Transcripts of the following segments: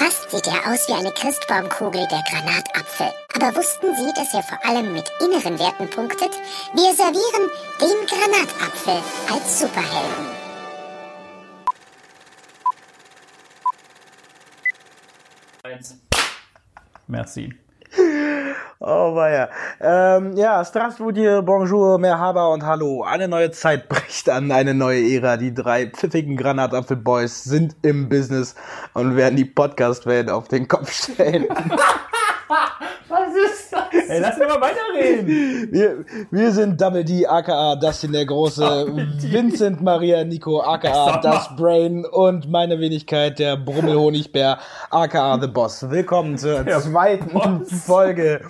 Fast sieht er aus wie eine Christbaumkugel, der Granatapfel. Aber wussten Sie, dass er vor allem mit inneren Werten punktet? Wir servieren den Granatapfel als Superhelden. Merci. Oh weia. Ähm, ja, Strasbourg, Bonjour, Merhaba und Hallo. Eine neue Zeit bricht an, eine neue Ära. Die drei pfiffigen Granatapfel-Boys sind im Business und werden die Podcast-Welt auf den Kopf stellen. Ist? Ey, lass mich mal weiterreden. Wir, wir sind Double D, aka Dustin der Große, Vincent Maria Nico, aka. Das Brain und meine Wenigkeit, der Brummelhonigbär, aka The Boss. Willkommen zur Der zweiten Boss. Folge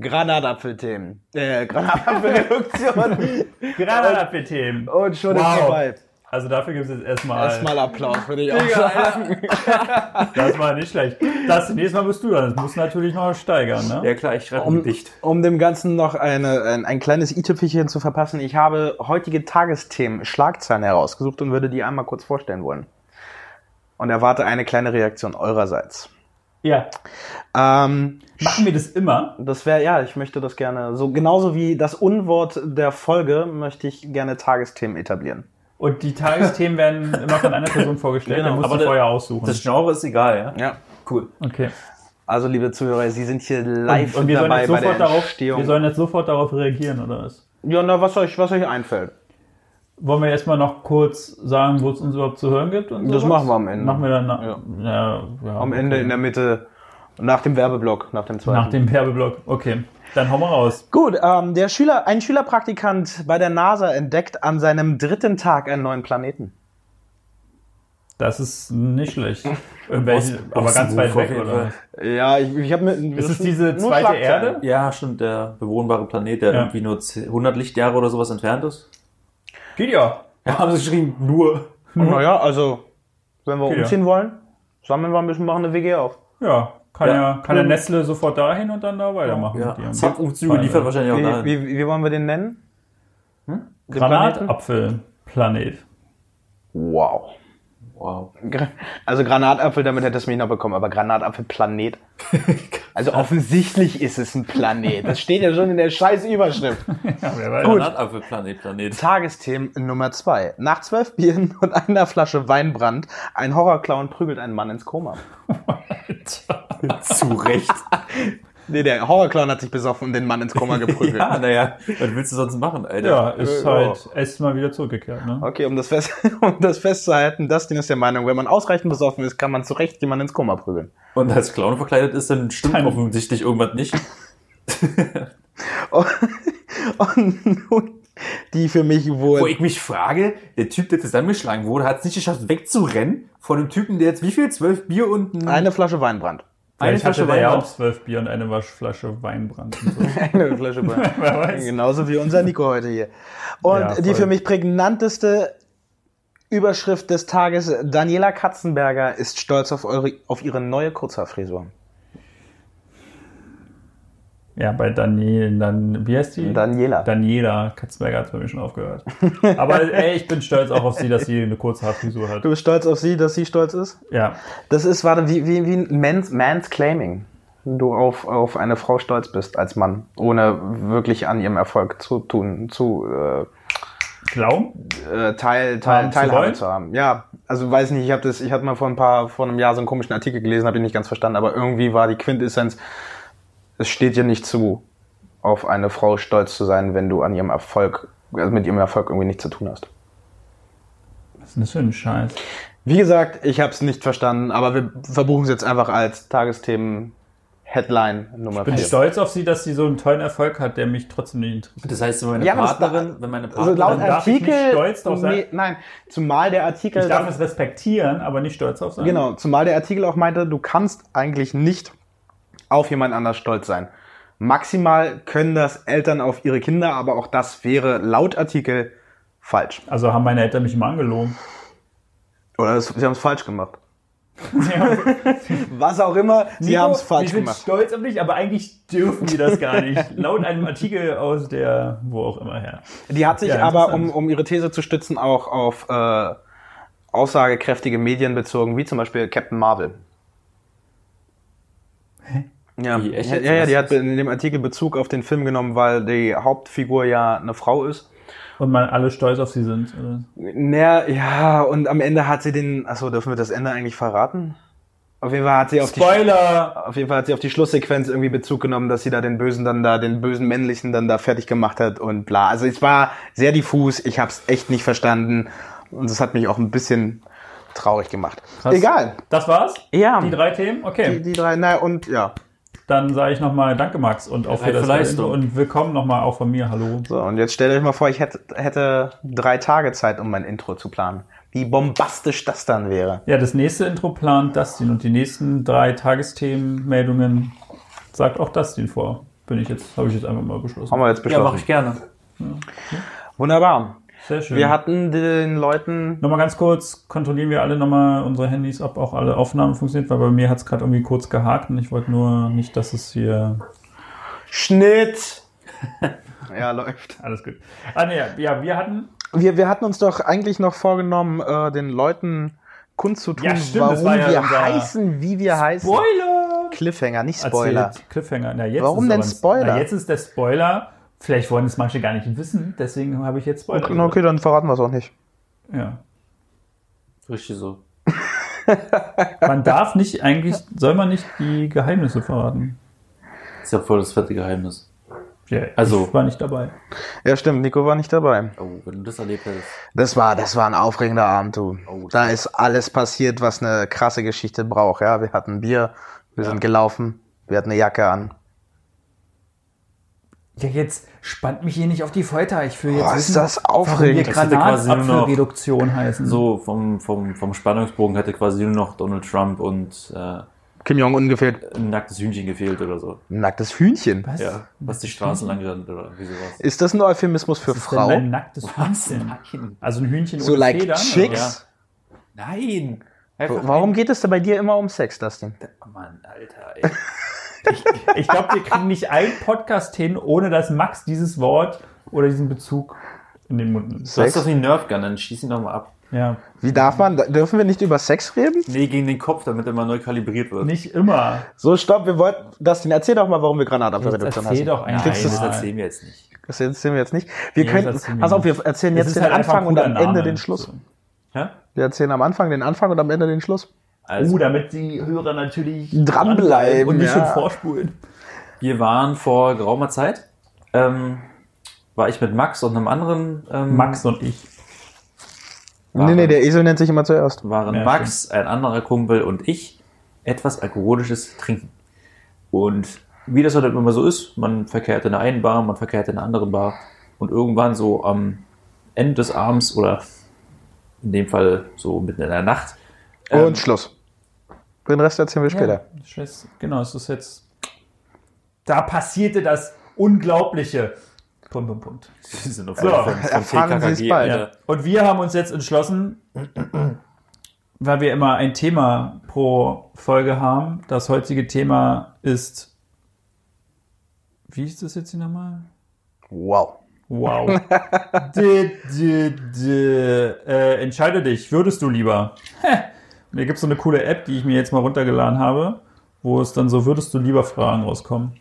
Granatapfel-Themen. Äh, Granatapfel-Reduktion. Granatapfel-Themen. Und schon ist Wow. vorbei. Also dafür gibt es jetzt erstmal. Erstmal Applaus, würde ich auch sagen. Das war nicht schlecht. Das nächste Mal bist du dann. Das musst du natürlich noch steigern, ne? Ja klar, ich schreibe Um, um, dicht. um dem Ganzen noch eine, ein, ein kleines i-Tüpfelchen zu verpassen, ich habe heutige Tagesthemen, Schlagzeilen herausgesucht und würde die einmal kurz vorstellen wollen. Und erwarte eine kleine Reaktion eurerseits. Ja. Ähm, Machen wir das immer? das wäre, ja, ich möchte das gerne, so genauso wie das Unwort der Folge, möchte ich gerne Tagesthemen etablieren. Und die Tagesthemen werden immer von einer Person vorgestellt. Genau, dann musst aber du vorher aussuchen. Das Genre ist egal, ja? Ja. Cool. okay. Also, liebe Zuhörer, Sie sind hier live Und, und wir, sollen dabei jetzt bei der sofort darauf, Entstehung. wir sollen jetzt sofort darauf reagieren, oder was? ja, na, was euch, was euch einfällt. Wollen wir erstmal noch kurz sagen, wo es uns überhaupt zu hören gibt? Und Das sowas? machen wir am Ende. Machen wir dann nach, Ja. ja. Ja, Am Ende, in der Mitte, nach dem Werbeblock, nach dem zweiten. Nach dem Werbeblock. Okay. Dann hau mal raus. Gut, ähm, der Schüler, ein Schülerpraktikant bei der NASA entdeckt an seinem dritten Tag einen neuen Planeten. Das ist nicht schlecht. Irgendwelche, Ost- aber ganz weit weg, oder? Ja, ich, ich habe mir. Ist es diese zweite Erde? Ja, stimmt, der bewohnbare Planet, der Ja. irgendwie nur 10 100 Lichtjahre oder sowas entfernt ist. Geht ja. Ja, haben sie geschrieben, nur. Naja, also, wenn wir ja. umziehen wollen, sammeln wir ein bisschen, machen eine WG auf. Ja. Kann ja, Ja. kann der Nestle sofort dahin und dann da weitermachen. Ja, Zapfumzüge Feine. liefert wahrscheinlich auch Wie, dahin. wie, wie wollen wir den nennen? Hm? Granatapfelplanet. Wow. Wow. Also Granatapfel, damit hättest du mich noch bekommen, aber Granatapfelplanet. Also offensichtlich ist es ein Planet. Das steht ja schon in der scheiß Überschrift. Ja, weiß. Granatapfelplanet, Planet. Tagesthemen Nummer zwei. Nach zwölf Bieren und einer Flasche Weinbrand, ein Horrorclown prügelt einen Mann ins Koma. Zu Recht. Nee, der Horrorclown hat sich besoffen und den Mann ins Koma geprügelt. ja, naja, was willst du sonst machen, Alter? Ja, ist Äh, halt, er ist mal wieder zurückgekehrt, ne? Okay, um das, fest, um das festzuhalten, Dustin ist der Meinung, wenn man ausreichend besoffen ist, kann man zu Recht jemanden ins Koma prügeln. Und als Clown verkleidet ist, dann stimmt Dann- offensichtlich irgendwas nicht. Und, und nun die für mich wohl... Wo ich mich frage, der Typ, der zusammengeschlagen wurde, hat es nicht geschafft, wegzurennen von einem Typen, der jetzt wie viel? Zwölf Bier und ein, eine Flasche Weinbrand. Eine Vielleicht hatte Flasche der ja auch zwölf Bier und eine Waschflasche Weinbrand. Und so. Eine Flasche Wein. Wer weiß. Genauso wie unser Nico heute hier. Und Ja, die für mich prägnanteste Überschrift des Tages, Daniela Katzenberger ist stolz auf, eure, auf ihre neue Kurzhaarfrisur. Ja, bei Daniel, dann, wie heißt die? Daniela. Daniela Katzberger hat bei mir schon aufgehört. Aber ey, ich bin stolz auch auf sie, dass sie eine kurze Haarfrisur hat. Du bist stolz auf sie, dass sie stolz ist? Ja. Das ist, warte, wie, wie, wie ein Man's, Man's Claiming. Wenn du auf, auf eine Frau stolz bist als Mann, ohne wirklich an ihrem Erfolg zu tun, zu äh, Glauben? äh, Teil, Teil, Haben zu Teilhabe wollen? zu haben. Ja, also weiß nicht, ich habe das, ich hatte mal vor ein paar, vor einem Jahr so einen komischen Artikel gelesen, habe ich nicht ganz verstanden, aber irgendwie war die Quintessenz, es steht dir nicht zu, auf eine Frau stolz zu sein, wenn du an ihrem Erfolg, also mit ihrem Erfolg irgendwie nichts zu tun hast. Was ist denn das für ein Scheiß? Wie gesagt, ich habe es nicht verstanden, aber wir verbuchen es jetzt einfach als Tagesthemen Headline Nummer Ich bin 4. stolz auf sie, dass sie so einen tollen Erfolg hat, der mich trotzdem nicht interessiert. Das heißt, wenn meine Ja, Partnerin, wenn meine Also Partnerin, laut Dann darf ich nicht Artikel, stolz drauf sein? nee, nein, zumal der Artikel, Ich darf es respektieren, aber nicht stolz auf sein. genau, zumal der Artikel auch meinte, du kannst eigentlich nicht auf jemand anders stolz sein. Maximal können das Eltern auf ihre Kinder, aber auch das wäre laut Artikel falsch. Also haben meine Eltern mich immer angelogen. Oder es, sie haben es falsch gemacht. Was auch immer, sie Nico, haben es falsch sind gemacht. stolz auf dich, aber eigentlich dürfen die das gar nicht. Laut einem Artikel aus der, wo auch immer her. Die hat sich Ja, aber, um, um ihre These zu stützen, auch auf äh, aussagekräftige Medien bezogen, wie zum Beispiel Captain Marvel. Ja, Wie, echt ja, ja, die hat in dem Artikel Bezug auf den Film genommen, weil die Hauptfigur ja eine Frau ist. Und man alle stolz auf sie sind. Oder? Naja, ja, und am Ende hat sie den, achso, dürfen wir das Ende eigentlich verraten? Auf jeden Fall hat sie auf die, Spoiler! auf jeden Fall hat sie auf die Schlusssequenz irgendwie Bezug genommen, dass sie da den Bösen dann da, den bösen männlichen dann da fertig gemacht hat und bla. Also es war sehr diffus, ich hab's echt nicht verstanden und es hat mich auch ein bisschen traurig gemacht. Krass. Egal. Das war's? Ja. Die drei Themen? Okay. Die, die drei, naja, und ja. Dann sage ich nochmal Danke, Max, und auch für Bereit das für Leistung. Intro. Und willkommen nochmal auch von mir. Hallo. So, und jetzt stellt euch mal vor, ich hätte, hätte drei Tage Zeit, um mein Intro zu planen. Wie bombastisch das dann wäre. Ja, das nächste Intro plant Dustin und die nächsten drei Tagesthemenmeldungen sagt auch Dustin vor. Bin ich jetzt, habe ich jetzt einfach mal beschlossen. Haben wir jetzt Ja, beschlossen. mache ich gerne. Wunderbar. Sehr schön. Wir hatten den Leuten. Nochmal ganz kurz, kontrollieren wir alle nochmal unsere Handys, ob auch alle Aufnahmen funktionieren, weil bei mir hat es gerade irgendwie kurz gehakt und ich wollte nur nicht, dass es hier Schnitt! ja, läuft. alles gut. Ah, nee, ja, wir hatten, Wir, wir hatten uns doch eigentlich noch vorgenommen, äh, den Leuten kundzutun, Ja, stimmt, warum war ja wir heißen, wie wir heißen. Spoiler! Cliffhanger, nicht Spoiler. Erzählt. Cliffhanger. Na, jetzt Warum denn Spoiler? Na, jetzt ist der Spoiler. Vielleicht wollen es manche gar nicht wissen, deswegen habe ich jetzt Spoiler. Okay, okay, dann verraten wir es auch nicht. Ja. Richtig so. Man darf nicht eigentlich, soll man nicht die Geheimnisse verraten. Ist ja voll das fette Geheimnis. Ja, Also- ich war nicht dabei. Ja, stimmt, Nico war nicht dabei. Oh, wenn du das erlebt hättest. Das war, das war ein aufregender Abend, du. Oh, da ist alles passiert, was eine krasse Geschichte braucht. Ja, wir hatten Bier, wir sind gelaufen, wir hatten eine Jacke an. Ja, jetzt spannt mich hier nicht auf die Folter. Ich will jetzt Boah, ist das warum wir aufregend. Das hätte quasi nur noch- Granatapfelreduktion heißen. So, vom, vom, vom Spannungsbogen hätte quasi nur noch Donald Trump und äh, Kim Jong-un gefehlt. ein nacktes Hühnchen gefehlt oder so. Ein nacktes Hühnchen. Was? Ja, was die Straßen lang rennt oder wie sowas. Ist das ein Euphemismus für Was ist denn Frau? ein nacktes Hühnchen? Nein. Also ein Hühnchen So ohne like Federn? Chicks? Nein. Einfach Warum geht es da bei dir immer um Sex, Dustin? Oh Mann, Alter, ey. Oder? Ich glaube, wir kriegen nicht einen Podcast hin, ohne dass Max dieses Wort oder diesen Bezug in den Mund nimmt. Du hast wie ein Nerfgun, dann schieß ihn doch mal ab. Ja, Wie darf man, dürfen wir nicht über Sex reden? Nee, gegen den Kopf, damit er mal neu kalibriert wird. nicht immer. So, stopp, wir wollten, Dustin, erzähl doch mal, warum wir Granatapfelreduktion Jetzt erzähl doch Nein, Kriegst das erzählen wir jetzt nicht. Das erzählen wir jetzt nicht. Wir Nee, können, das pass auf, wir erzählen jetzt den halt Anfang und am Ende Name. den Schluss. Hä? Wir erzählen am Anfang den Anfang und am Ende den Schluss. Also, Uh, damit die Hörer natürlich Dranbleiben, und nicht ja. schon vorspulen. wir waren vor geraumer Zeit, ähm, war ich mit Max und einem anderen ähm, Max und ich. waren, Nee, nee, der Esel nennt sich immer zuerst. waren Ja, Max, ein anderer Kumpel und ich etwas alkoholisches trinken. Und wie das halt immer so ist, man verkehrt in der einen Bar, man verkehrt in der anderen Bar und irgendwann so am Ende des Abends oder in dem Fall so mitten in der Nacht ähm, Und Schluss. Den Rest erzählen wir später. Ja, genau, es ist jetzt. Da passierte das Unglaubliche. Punkt, Punkt, Punkt. Sie sind noch So, von, von erfahren Sie es bald. Ja. Und wir haben uns jetzt entschlossen, weil wir immer ein Thema pro Folge haben. Das heutige Thema ist. Wie ist das jetzt hier nochmal? Wow. Wow. d, d, d, äh, entscheide dich, würdest du lieber? Hier gibt es so eine coole App, die ich mir jetzt mal runtergeladen habe, wo es dann so würdest du lieber Fragen rauskommen.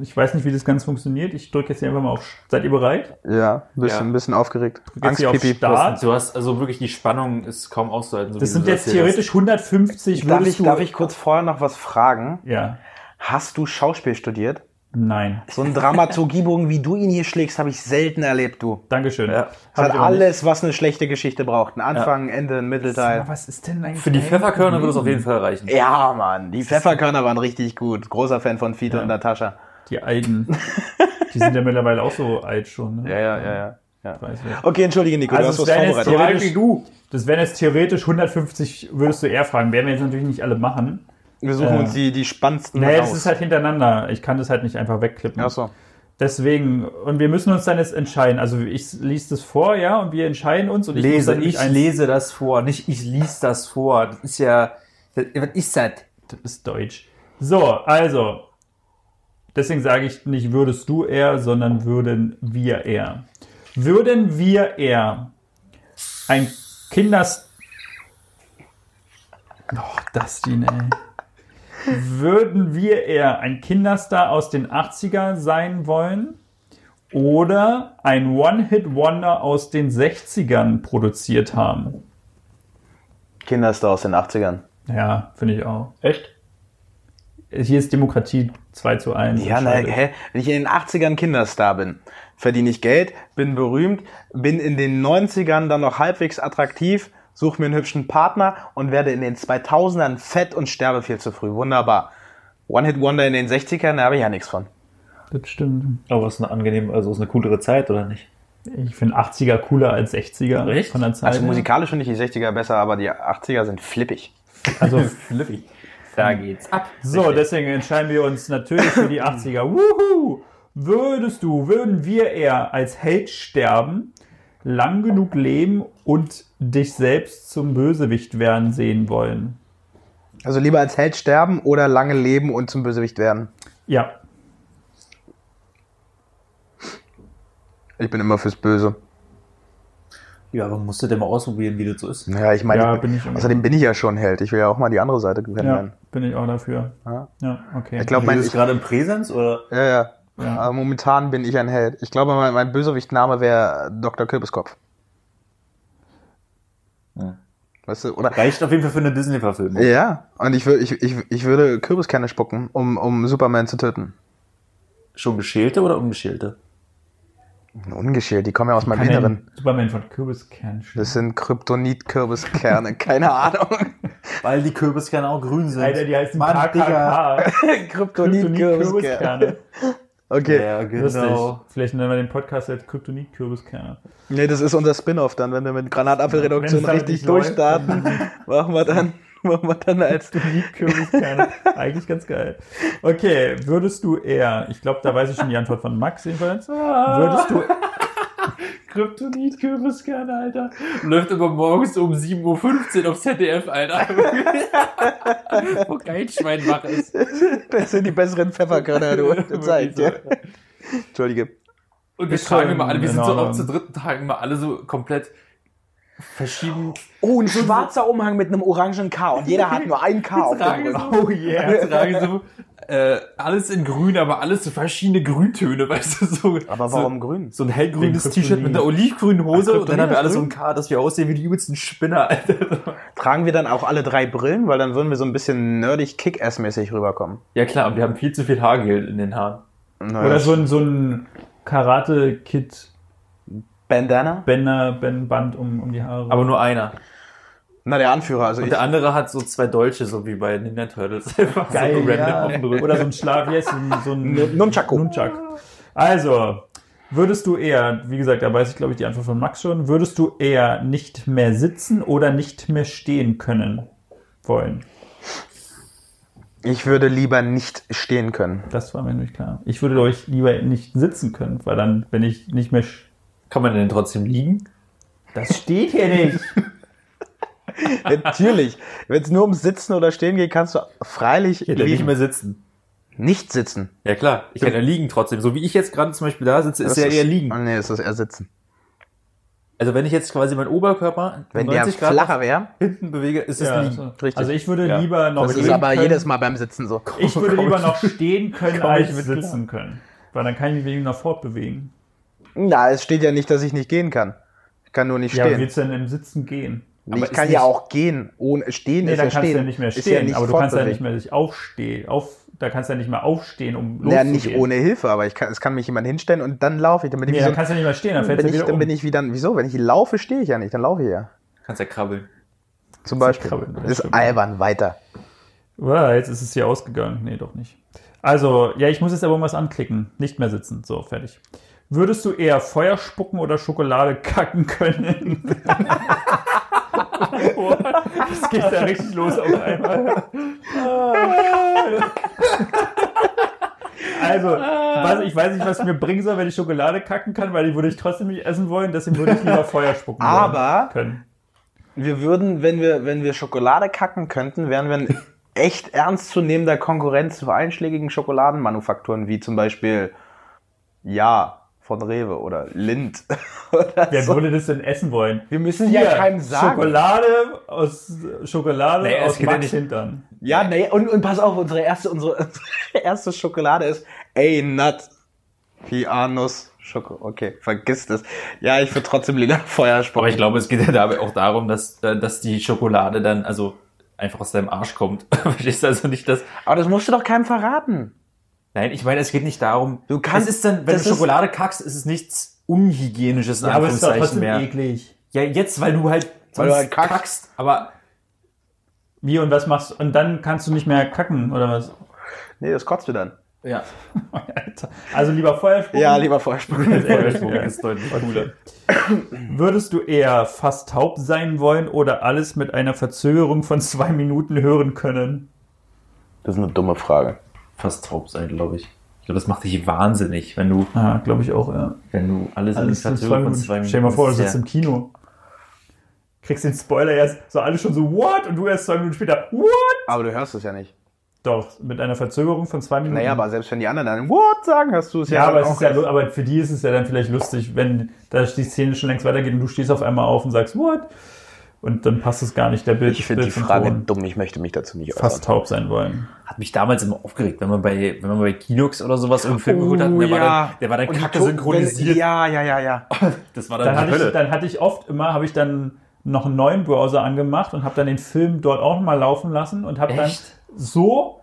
Ich weiß nicht, wie das Ganze funktioniert. Ich drücke jetzt hier einfach mal auf. Seid ihr bereit? Ja, ein bisschen, Ja. ein bisschen aufgeregt. Hier auf hast, Start. du hast also wirklich die Spannung ist kaum auszuhalten. So Das wie sind jetzt theoretisch 150. Darf ich, darf ich kurz vorher noch was fragen? Ja. Hast du Schauspiel studiert? Nein. So einen Dramaturgiebogen, wie du ihn hier schlägst, habe ich selten erlebt, du. Dankeschön. Ja. Das hat alles, was eine schlechte Geschichte braucht. Ein Anfang, ein Ende, ein Mittelteil. Aber was ist denn eigentlich? Für die Pfefferkörner würde es auf jeden Fall reichen. Ja, Mann, die Pfefferkörner waren richtig gut. Großer Fan von Fiete und Natascha. Die Alten. Die sind ja mittlerweile auch so alt schon. Ne? Ja, ja, ja, ja. ja. Okay, entschuldige, Nico, Also du es hast was vorbereitet. theoretisch du. Das wären jetzt theoretisch 150, würdest du eher fragen. Werden wir jetzt natürlich nicht alle machen. Wir suchen Äh, uns die, die spannendsten Nee, das ist halt hintereinander. Ich kann das halt nicht einfach wegklippen. Ach so. Deswegen, und wir müssen uns dann jetzt entscheiden. Also ich lese das vor, ja, und wir entscheiden uns. Und ich muss dann nämlich eins- lese das vor, nicht ich lies das vor. Das ist ja, das, was ist das? Das ist Deutsch. So, also. Deswegen sage ich nicht würdest du eher, sondern würden wir eher. Würden wir eher ein Kinders... Oh, Dustin, ey. Würden wir eher ein Kinderstar aus den 80er sein wollen oder ein One-Hit-Wonder aus den 60ern produziert haben? Kinderstar aus den 80ern. Ja, finde ich auch. Echt? Hier ist Demokratie 2 zu 1. Ja, na, hä? Wenn ich in den 80ern Kinderstar bin, verdiene ich Geld, bin berühmt, bin in den 90ern dann noch halbwegs attraktiv, suche mir einen hübschen Partner und werde in den 2000ern fett und sterbe viel zu früh. Wunderbar. One-Hit-Wonder in den 60ern, da habe ich ja nichts von. Das stimmt. Aber es ist eine angenehme, also es ist eine coolere Zeit, oder nicht? Ich finde 80er cooler als 60er Echt? von der Zeit. Also musikalisch finde ich die 60er besser, aber die 80er sind flippig. Also Flippy. Da geht's ab. So, deswegen entscheiden wir uns natürlich für die 80er. Wuhu! Würdest du, würden wir eher als Held sterben, lang genug leben und dich selbst zum Bösewicht werden sehen wollen? Also lieber als Held sterben oder lange leben und zum Bösewicht werden. Ja. Ich bin immer fürs Böse. Ja, aber musst du denn mal ausprobieren, wie das so ist? Ja, ich meine, Ja, außerdem bin ich ja schon Held. Ich will ja auch mal die andere Seite Ja, kennenlernen. bin ich auch dafür. Ja. Ja, okay. Ich glaube, Mein, ist gerade im Präsens oder? ja, ja. Ja. Aber momentan bin ich ein Held. Ich glaube, mein, mein Bösewicht-Name wäre Dr. Kürbiskopf. Ja. Weißt du, oder? Reicht auf jeden Fall für eine Disney-Verfilmung. Ja, und ich, würde ich, ich, ich würde Kürbiskerne spucken, um, um Superman zu töten. Schon geschälte oder ungeschälte? Ungeschält, die kommen ja aus meinem Inneren. Superman von Kürbiskern schießen. Das sind Kryptonit-Kürbiskerne, keine Ahnung. Weil die Kürbiskerne auch grün sind. Alter, die heißen Mann. KKK. Kryptonit-Kürbiskerne. Okay. Ja, Lustig. genau. Vielleicht nennen wir den Podcast als Kryptonit-Kürbiskerne. Nee, das ist unser Spin-off dann, wenn wir mit Granatapfelreduktion damit richtig durchstarten, machen wir dann, machen wir dann als Kryptonit-Kürbiskerne. Eigentlich ganz geil. Okay, würdest du eher, ich glaube, da weiß ich schon die Antwort von Max jedenfalls. Würdest du, Kryptonit-Kürbiskerne, Alter. Läuft immer morgens um 7.15 Uhr auf ZDF, Alter. Wo kein Schwein wach ist. Das sind die besseren Pfefferkörner, du. Das dir. Entschuldige. Und wir tragen immer alle, wir sind in so auch zu dritten Tagen immer alle so komplett verschieden. Oh, ein schwarzer Umhang mit einem orangen K und jeder hat nur ein K auf dem so, oh yeah. tragen so äh, alles in grün, aber alles so verschiedene Grüntöne, weißt du, so. Aber so, warum grün? So ein hellgrünes T-Shirt mit einer olivgrünen Hose Ach, und dann haben wir alle so ein K, dass wir aussehen wie die übelsten Spinner, Alter. Tragen wir dann auch alle drei Brillen, weil dann würden wir so ein bisschen nerdig Kick-Ass-mäßig rüberkommen. Ja klar, und wir haben viel zu viel Haargel in den Haaren. Naja. Oder so ein, so ein Karate-Kid Bandana? Bänder, Ben Band um, um die Haare. Aber nur einer. Na, der Anführer, also Und ich. der andere hat so zwei Dolche, so wie bei Ninja Turtles. Einfach Geil, so random ja. auf dem Rücken. Oder so ein Schlag, wie heißt so ein, Nunchaku. Nunchak. Also, würdest du eher, wie gesagt, da weiß ich glaube ich die Antwort von Max schon, würdest du eher nicht mehr sitzen oder nicht mehr stehen können wollen? Ich würde lieber nicht stehen können. Das war mir nicht klar. Ich würde, ich, lieber nicht sitzen können, weil dann, wenn ich nicht mehr. Kann man denn trotzdem liegen? Das steht hier nicht. Natürlich. Wenn es nur ums Sitzen oder Stehen geht, kannst du freilich Ich hätte nicht liegen. mehr sitzen. nicht sitzen. Ja klar, ich kann ja liegen trotzdem. So wie ich jetzt gerade zum Beispiel da sitze, ist ja eher liegen. Oh, nee, das ist eher sitzen. Also wenn ich jetzt quasi meinen Oberkörper Wenn der 90 Grad flacher wäre, hinten bewege, ist es Ja, liegen. so. Richtig. Also ich würde Ja. lieber noch das ist aber können. jedes Mal beim Sitzen so. Ich würde lieber noch stehen können, als sitzen können. Weil dann kann ich mich wegen noch fortbewegen. Na, es steht ja nicht, dass ich nicht gehen kann. Ich kann nur nicht Ja, wie stehen. willst du denn im Sitzen gehen? ich aber kann ist ja auch gehen. Ohne stehen Nee, ist dann ja kannst stehen. du ja nicht mehr stehen, nicht aber du kannst ja nicht mehr sich aufstehen. Auf, da kannst du ja nicht mehr aufstehen, um Ja, loszugehen. nicht ohne Hilfe, aber ich kann, es kann mich jemand hinstellen und dann laufe ich. Dann bin ich, Nee, so, dann kannst du ja nicht mehr stehen, dann fällst bin du ich, wieder dann um. bin ich wie dann, wieso? Wenn ich laufe, stehe ich ja nicht, dann laufe ich ja. Kannst ja krabbeln. Zum Beispiel. krabbeln, das ist stimmt. albern, weiter. Wow, jetzt ist es hier ausgegangen. Nee, doch nicht. Also, ja, ich muss jetzt aber was anklicken. Nicht mehr sitzen. So, fertig. Würdest du eher Feuer spucken oder Schokolade kacken können? das geht da richtig los auf einmal. Also, was, ich weiß nicht, was mir bringen soll, wenn ich Schokolade kacken kann, weil die würde ich trotzdem nicht essen wollen. Deswegen würde ich lieber Feuer spucken Aber- können. Wir würden, wenn wir, wenn wir Schokolade kacken könnten, wären wir ein echt ernstzunehmender Konkurrenz zu einschlägigen Schokoladenmanufakturen, wie zum Beispiel Ja von Rewe oder Lind. Oder Wer so. würde das denn essen wollen? Wir müssen ja keinem sagen. Schokolade aus Schokolade Nee, aus Max Hintern. Ja, nee, und, und pass auf, unsere erste, unsere, unsere erste Schokolade ist A-Nut. Pianos. Schoko. Okay, vergiss das. Ja, ich würde trotzdem Lila Feuer spucken. Aber ich glaube, es geht ja dabei auch darum, dass, äh, dass die Schokolade dann also einfach aus deinem Arsch kommt. Verstehst du also nicht, dass. Aber das musst du doch keinem verraten. Nein, ich meine, es geht nicht darum. Du kannst- Es ist dann, wenn du ist- Schokolade kackst, ist es nichts Unhygienisches in Ja, aber es ist doch trotzdem mehr. eklig. Ja, jetzt, weil du halt, Weil du halt kackst. Aber Wie und was machst Und dann kannst du nicht mehr kacken, oder was? Nee, das kotzt du dann. ja, Alter. Also lieber Feuerspucken? Ja, lieber Feuer spucken. Feuerspucken ist deutlich cooler. Würdest du eher fast taub sein wollen oder alles mit einer Verzögerung von zwei Minuten hören können? Das ist eine dumme Frage. Fast taub sein, glaube ich. Ich glaube, das macht dich wahnsinnig, wenn du, Ah, glaube ich auch, ja. wenn du alles, Alles in zwei Verzögerung Minuten. von zwei Minuten. Stell dir mal vor, du sitzt ja- im Kino. Kriegst den Spoiler erst, so alle schon so, what? Und du erst zwei Minuten später, what? Aber du hörst es ja nicht. Doch, mit einer Verzögerung von zwei Minuten. Naja, aber selbst wenn die anderen dann What sagen, hörst du es ja, Ja, aber, dann es auch ist ja, aber für die ist es ja dann vielleicht lustig, wenn da die Szene schon längst weitergeht und du stehst auf einmal auf und sagst, what? Und dann passt es gar nicht, der Bild. Ich finde die Frage Ton. dumm, ich möchte mich dazu nicht fast äußern. taub sein wollen. Hat mich damals immer aufgeregt, wenn man bei, wenn man bei Kinox oder sowas irgendeinen Film geholt hat, Oh, der, war ja. dann, der war dann Und kacke Ton- synchronisiert. wenn- Ja, ja, ja, ja. Das war dann, Dann die hatte, ich, Hölle. dann hatte ich oft immer, habe ich dann noch einen neuen Browser angemacht und habe dann den Film dort auch mal laufen lassen und habe dann so,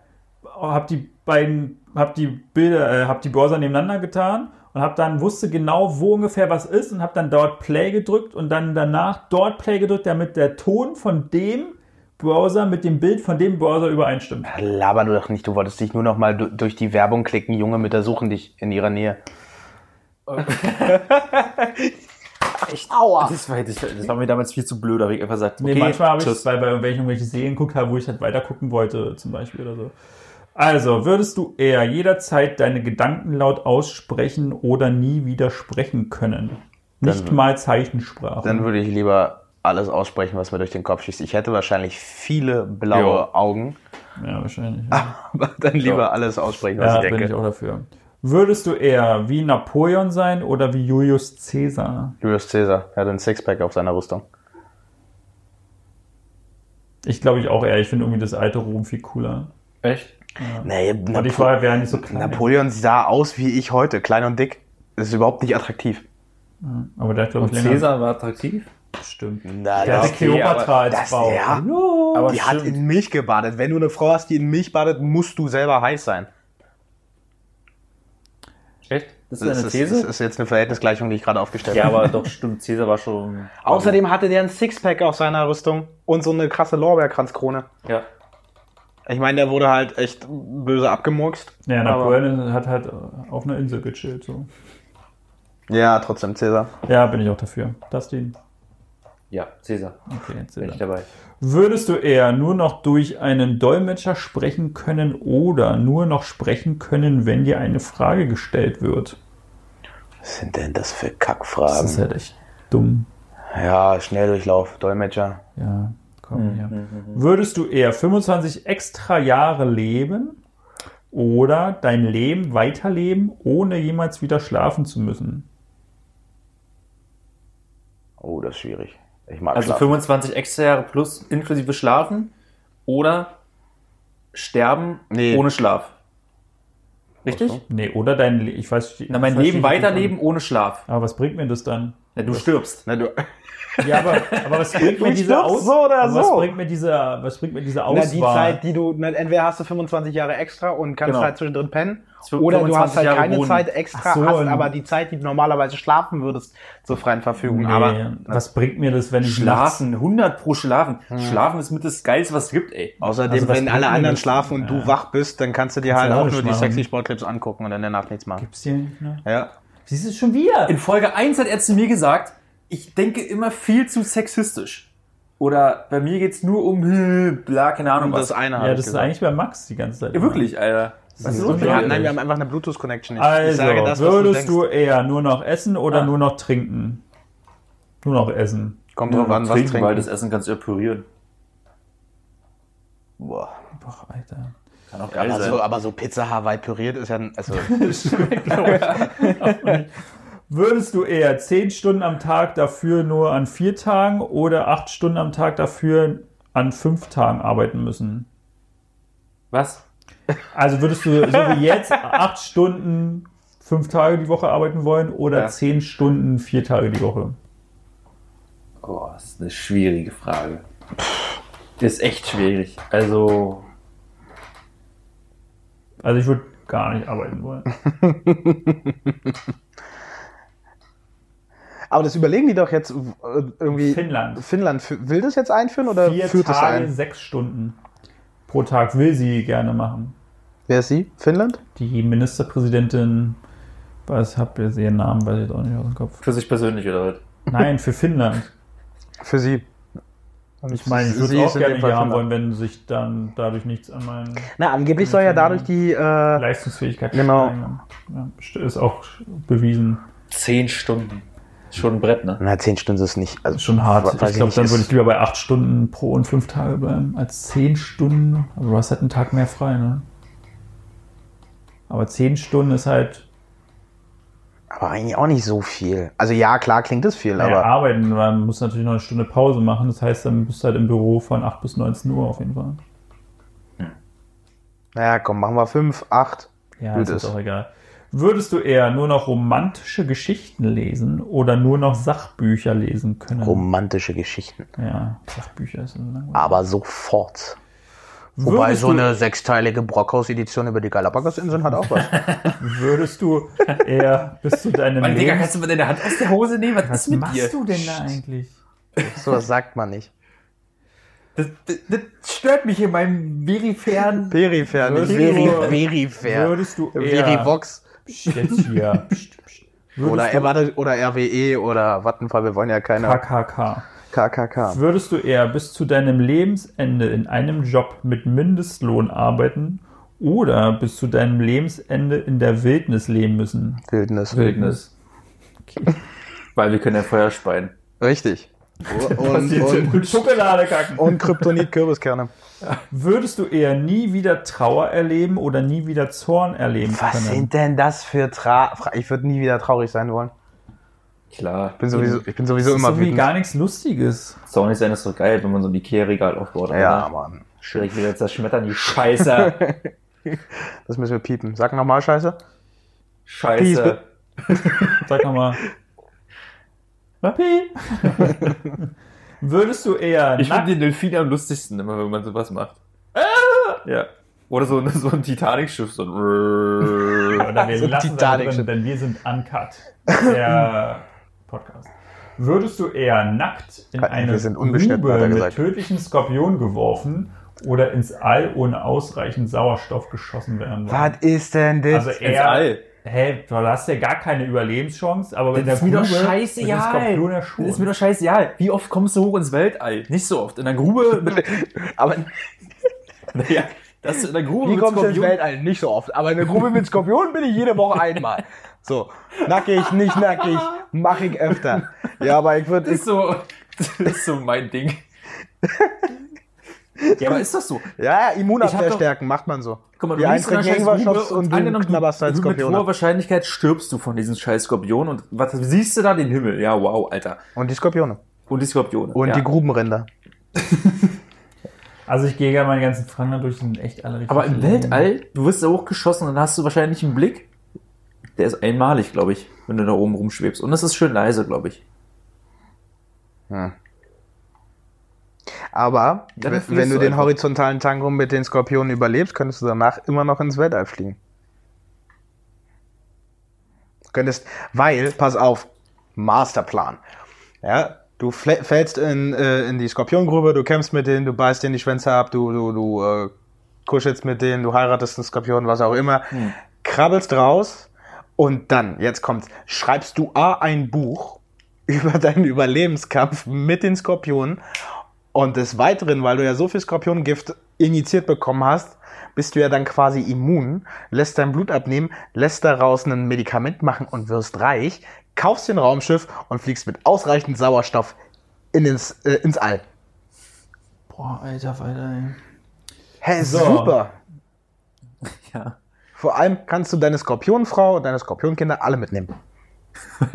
habe die beiden, habe die Bilder, äh, habe die Browser nebeneinander getan und habe dann wusste genau, wo ungefähr was ist und habe dann dort Play gedrückt und dann danach dort Play gedrückt, damit der Ton von dem Browser mit dem Bild von dem Browser übereinstimmt. Laber du doch nicht, du wolltest dich nur noch mal du- durch die Werbung klicken, Junge, mit der suchen dich in ihrer Nähe. Aua. Das war, das, das war mir damals viel zu blöd, da habe ich einfach gesagt, okay, Nee, manchmal habe ich es, weil bei irgendwelchen irgendwelche Serien geguckt habe, wo ich halt weiter gucken wollte, zum Beispiel oder so. Also, würdest du eher jederzeit deine Gedanken laut aussprechen oder nie widersprechen können? Nicht Dann- mal Zeichensprache. Dann würde ich lieber alles aussprechen, was mir durch den Kopf schießt. Ich hätte wahrscheinlich viele blaue Jo. Augen, ja, wahrscheinlich. Ja, aber dann lieber alles aussprechen, was ja ich bin denke. ich auch dafür. Würdest du eher wie Napoleon sein oder wie Julius Caesar? Julius Caesar, er hat ein Sixpack auf seiner Rüstung. Ich glaube ich auch eher. Ich finde irgendwie das alte Rom viel cooler. Echt? Nee, Und ich war wäre nicht so klein. Napoleon sah aus wie ich heute, klein und dick. Das ist überhaupt nicht attraktiv. Aber der hat, glaube ich. Cäsar war attraktiv? Stimmt. Na, Der hatte das, Kleopatra als das- Frau. ja. Hallo. Aber die hat stimmt. in Milch gebadet. Wenn du eine Frau hast, die in Milch badet, musst du selber heiß sein. Echt? Das ist Das eine ist, These? das ist jetzt eine Verhältnisgleichung, die ich gerade aufgestellt ja, habe. aber doch, stimmt, Cäsar war schon... Außerdem hatte der ein Sixpack auf seiner Rüstung und so eine krasse Lorbeerkranzkrone. Ja. Ich meine, der wurde halt echt böse abgemurkst. Ja, Napoleon hat halt auf einer Insel gechillt. So. Ja, trotzdem Cäsar. Ja, bin ich auch dafür. Dustin. Ja, Cäsar. Okay, jetzt Bin ich dabei. Würdest du eher nur noch durch einen Dolmetscher sprechen können oder nur noch sprechen können, wenn dir eine Frage gestellt wird? Was sind denn das für Das ist Kackfragen? halt echt dumm. Ja, Schnelldurchlauf, Dolmetscher. Ja, komm her. Würdest du eher 25 extra Jahre leben oder dein Leben weiterleben, ohne jemals wieder schlafen zu müssen? Oh, das ist schwierig. Ich mag Also Schlaf. 25 extra Jahre plus inklusive Schlafen oder sterben Nee. ohne Schlaf. Richtig? Nee, oder dein Leben, ich weiß Na, mein Leben weiterleben ohne Schlaf. Aber was bringt mir das dann? Ja, du stirbst. Na, du, Ja, aber, aber was bringt mir diese Aus so oder aber was so. bringt mir diese was bringt mir diese na, Auswahl? die Zeit, die du, na, entweder hast du 25 Jahre extra und kannst Genau. halt zwischendrin pennen, oder du hast 25 halt Jahre keine wohnen. Zeit extra, so, hast und- aber die Zeit, die du normalerweise schlafen würdest, zur freien Verfügung. nee, Aber was bringt mir das, wenn ich Schlafen, 100 pro Schlafen. Schlafen ist mit das Geilste, was es gibt, ey. außerdem, Also wenn alle anderen schlafen und Ja. du wach bist, dann kannst du dir Kannst halt auch nur die sexy. Sportclips angucken und in der Nacht nichts machen. Gibt's hier nicht mehr? Ja. Siehst du es schon wieder? In Folge 1 hat er zu mir gesagt, ich denke immer viel zu sexistisch. Oder bei mir geht's nur um, bla, keine Ahnung Und was. das eine ja, das ist eigentlich bei Max die ganze Zeit. ja, wirklich, Alter. Das ist los haben, nein, wir haben einfach eine Bluetooth-Connection. Also, ich sage das, was würdest du du, eher nur noch essen oder Ah. nur noch trinken? Nur noch essen. Kommt Nur drauf an, was trinken, trinken. weil das Essen kannst du ja pürieren. Boah. Boah, Alter. Kann auch geil Aber sein. so, aber so Pizza Hawaii püriert ist ja, also, Schmeckt, ich. Würdest du eher 10 Stunden am Tag dafür nur an vier Tagen oder 8 Stunden am Tag dafür an fünf Tagen arbeiten müssen? Was? Also würdest du so wie jetzt acht Stunden, fünf Tage die Woche arbeiten wollen oder Ja. zehn Stunden, vier Tage die Woche? Oh, das ist eine schwierige Frage. Das ist echt schwierig. Also, Also ich würde gar nicht arbeiten wollen. Aber das überlegen die doch jetzt äh, irgendwie. Finnland. Finnland will das jetzt einführen oder Vier führt Tage, ein? sechs Stunden pro Tag will sie gerne machen. Wer ist sie? Finnland? Die Ministerpräsidentin, was habt ihr ihren Namen, weiß ich jetzt auch nicht aus dem Kopf. für sich persönlich oder was? Nein, für Finnland. Für sie. Und Ich meine, ich würde es auch gerne hier haben wollen, wenn sich dann dadurch nichts an meinen Na, angeblich soll ja dadurch die. Äh, Leistungsfähigkeit Genau. Ja, ist auch bewiesen. Zehn Stunden. Schon ein Brett, ne? na, zehn Stunden ist nicht. Also, schon hart. Ich glaube, dann würde ich lieber bei acht Stunden pro und fünf Tage bleiben, als zehn Stunden. Aber du hast halt einen Tag mehr frei, ne? Aber zehn Stunden ist halt Aber eigentlich auch nicht so viel. Also ja, klar klingt es viel, naja, aber arbeiten. Man muss natürlich noch eine Stunde Pause machen. Das heißt, dann bist du halt im Büro von 8 bis 19 Uhr auf jeden Fall. naja, komm, machen wir fünf, acht. Ja, Gut ist auch egal. Würdest du eher nur noch romantische Geschichten lesen oder nur noch Sachbücher lesen können? Romantische Geschichten. Ja, Sachbücher ist langweilig. Aber sofort. Wobei so eine sechsteilige Brockhaus-Edition über die Galapagos-Inseln hat auch was. Würdest du eher bis zu deinem Mann, Digga, kannst du mal deine Hand aus der Hose nehmen? Was, Was ist mit machst dir? du denn da eigentlich? so was sagt man nicht. Das, das, das stört mich in meinem veriferen. Peripher, nicht Würdest Veri, du- Verifair. Würdest du eher... Verivox. Psst, jetzt hier. Psst, psst. Oder, du äh, warte, oder RWE oder Vattenfall, wir wollen ja keine KKK. KKK. Würdest du eher bis zu deinem Lebensende in einem Job mit Mindestlohn arbeiten oder bis zu deinem Lebensende in der Wildnis leben müssen? Wildnis. Wildnis. Weil wir können ja Feuer speien. Richtig. Und, und, mit Schokolade kacken. und Kryptonit-Kürbiskerne. Würdest du eher nie wieder Trauer erleben oder nie wieder Zorn erleben Was können? sind denn das für Tra... Ich würde nie wieder traurig sein wollen. Klar. Ich bin sowieso, ich bin sowieso das ist immer irgendwie wütend. gar nichts Lustiges. Sein ist doch geil, wenn man so ein Ikea-Regal aufbaut. Ja, Alter. Mann. Direkt wieder zerschmettern, die Scheiße. Das müssen wir piepen. Sag nochmal Scheiße. Scheiße. Sag nochmal. Piep. Würdest du eher Ich finde den Delfin am lustigsten immer, wenn man sowas macht. Ja. Oder so, so ein Titanic-Schiff, so ein oder wir So lassen es Titanic- drin, denn wir sind uncut. Der Podcast. Würdest du eher nackt in eine Grube mit tödlichen Skorpion geworfen oder ins All ohne ausreichend Sauerstoff geschossen werden wollen? Was ist denn das? Also ins eher, All. Hä, du hast ja gar keine Überlebenschance, aber wenn Das der ist mir doch Grube scheißegal. dem Skorpion ja. Das ist mir doch scheißegal. Wie oft kommst du hoch ins Weltall? Nicht so oft. In der Grube mit, aber naja, dass du in der Grube wie mit kommst du ins. Weltall? Nicht so oft. Aber in der Grube mit Skorpion bin ich jede Woche einmal. So. Nackig, nicht nackig. Mach ich öfter. Ja, aber ich würde... Das ist so, das ist so mein Ding. Ja, aber ist das so? Ja, Immunabwehr stärken, macht man so. Guck mal, Die du eintrinken scheiß Ingwer-Shots Grube und du angenommen, knabberst halt du, mit Skorpione. hoher Wahrscheinlichkeit stirbst du von diesem scheiß Skorpion und was siehst du da? Den Himmel. Ja, wow, Alter. Und die Skorpione. Und die Skorpione. Und ja. die Grubenrinder. Also ich gehe ja meine ganzen Fragen da durch, sind echt alle richtig Aber im. Weltall, du wirst da hochgeschossen und dann hast du wahrscheinlich einen Blick. Der ist einmalig, glaube ich, wenn du da oben rumschwebst. Und es ist schön leise, glaube ich. Hm. Aber wenn, du du den einfach. horizontalen Tango mit den Skorpionen überlebst, könntest du danach immer noch ins Weltall fliegen. Du könntest, weil, pass auf, Masterplan. Ja, du fällst in, äh, in die Skorpiongrube, du kämpfst mit denen, du beißt denen die Schwänze ab, du, du, du äh, kuschelst mit denen, du heiratest einen Skorpion, was auch immer, krabbelst raus und dann, jetzt kommt's, schreibst du A ein Buch über deinen Überlebenskampf mit den Skorpionen und des Weiteren, weil du ja so viel Skorpiongift injiziert bekommen hast, bist du ja dann quasi immun, lässt dein Blut abnehmen, lässt daraus ein Medikament machen und wirst reich, kaufst dir ein Raumschiff und fliegst mit ausreichend Sauerstoff in ins, äh, ins All. Boah, alter Falter, ey. Hä, So. super. Ja. Vor allem kannst du deine Skorpionfrau und deine Skorpionkinder alle mitnehmen.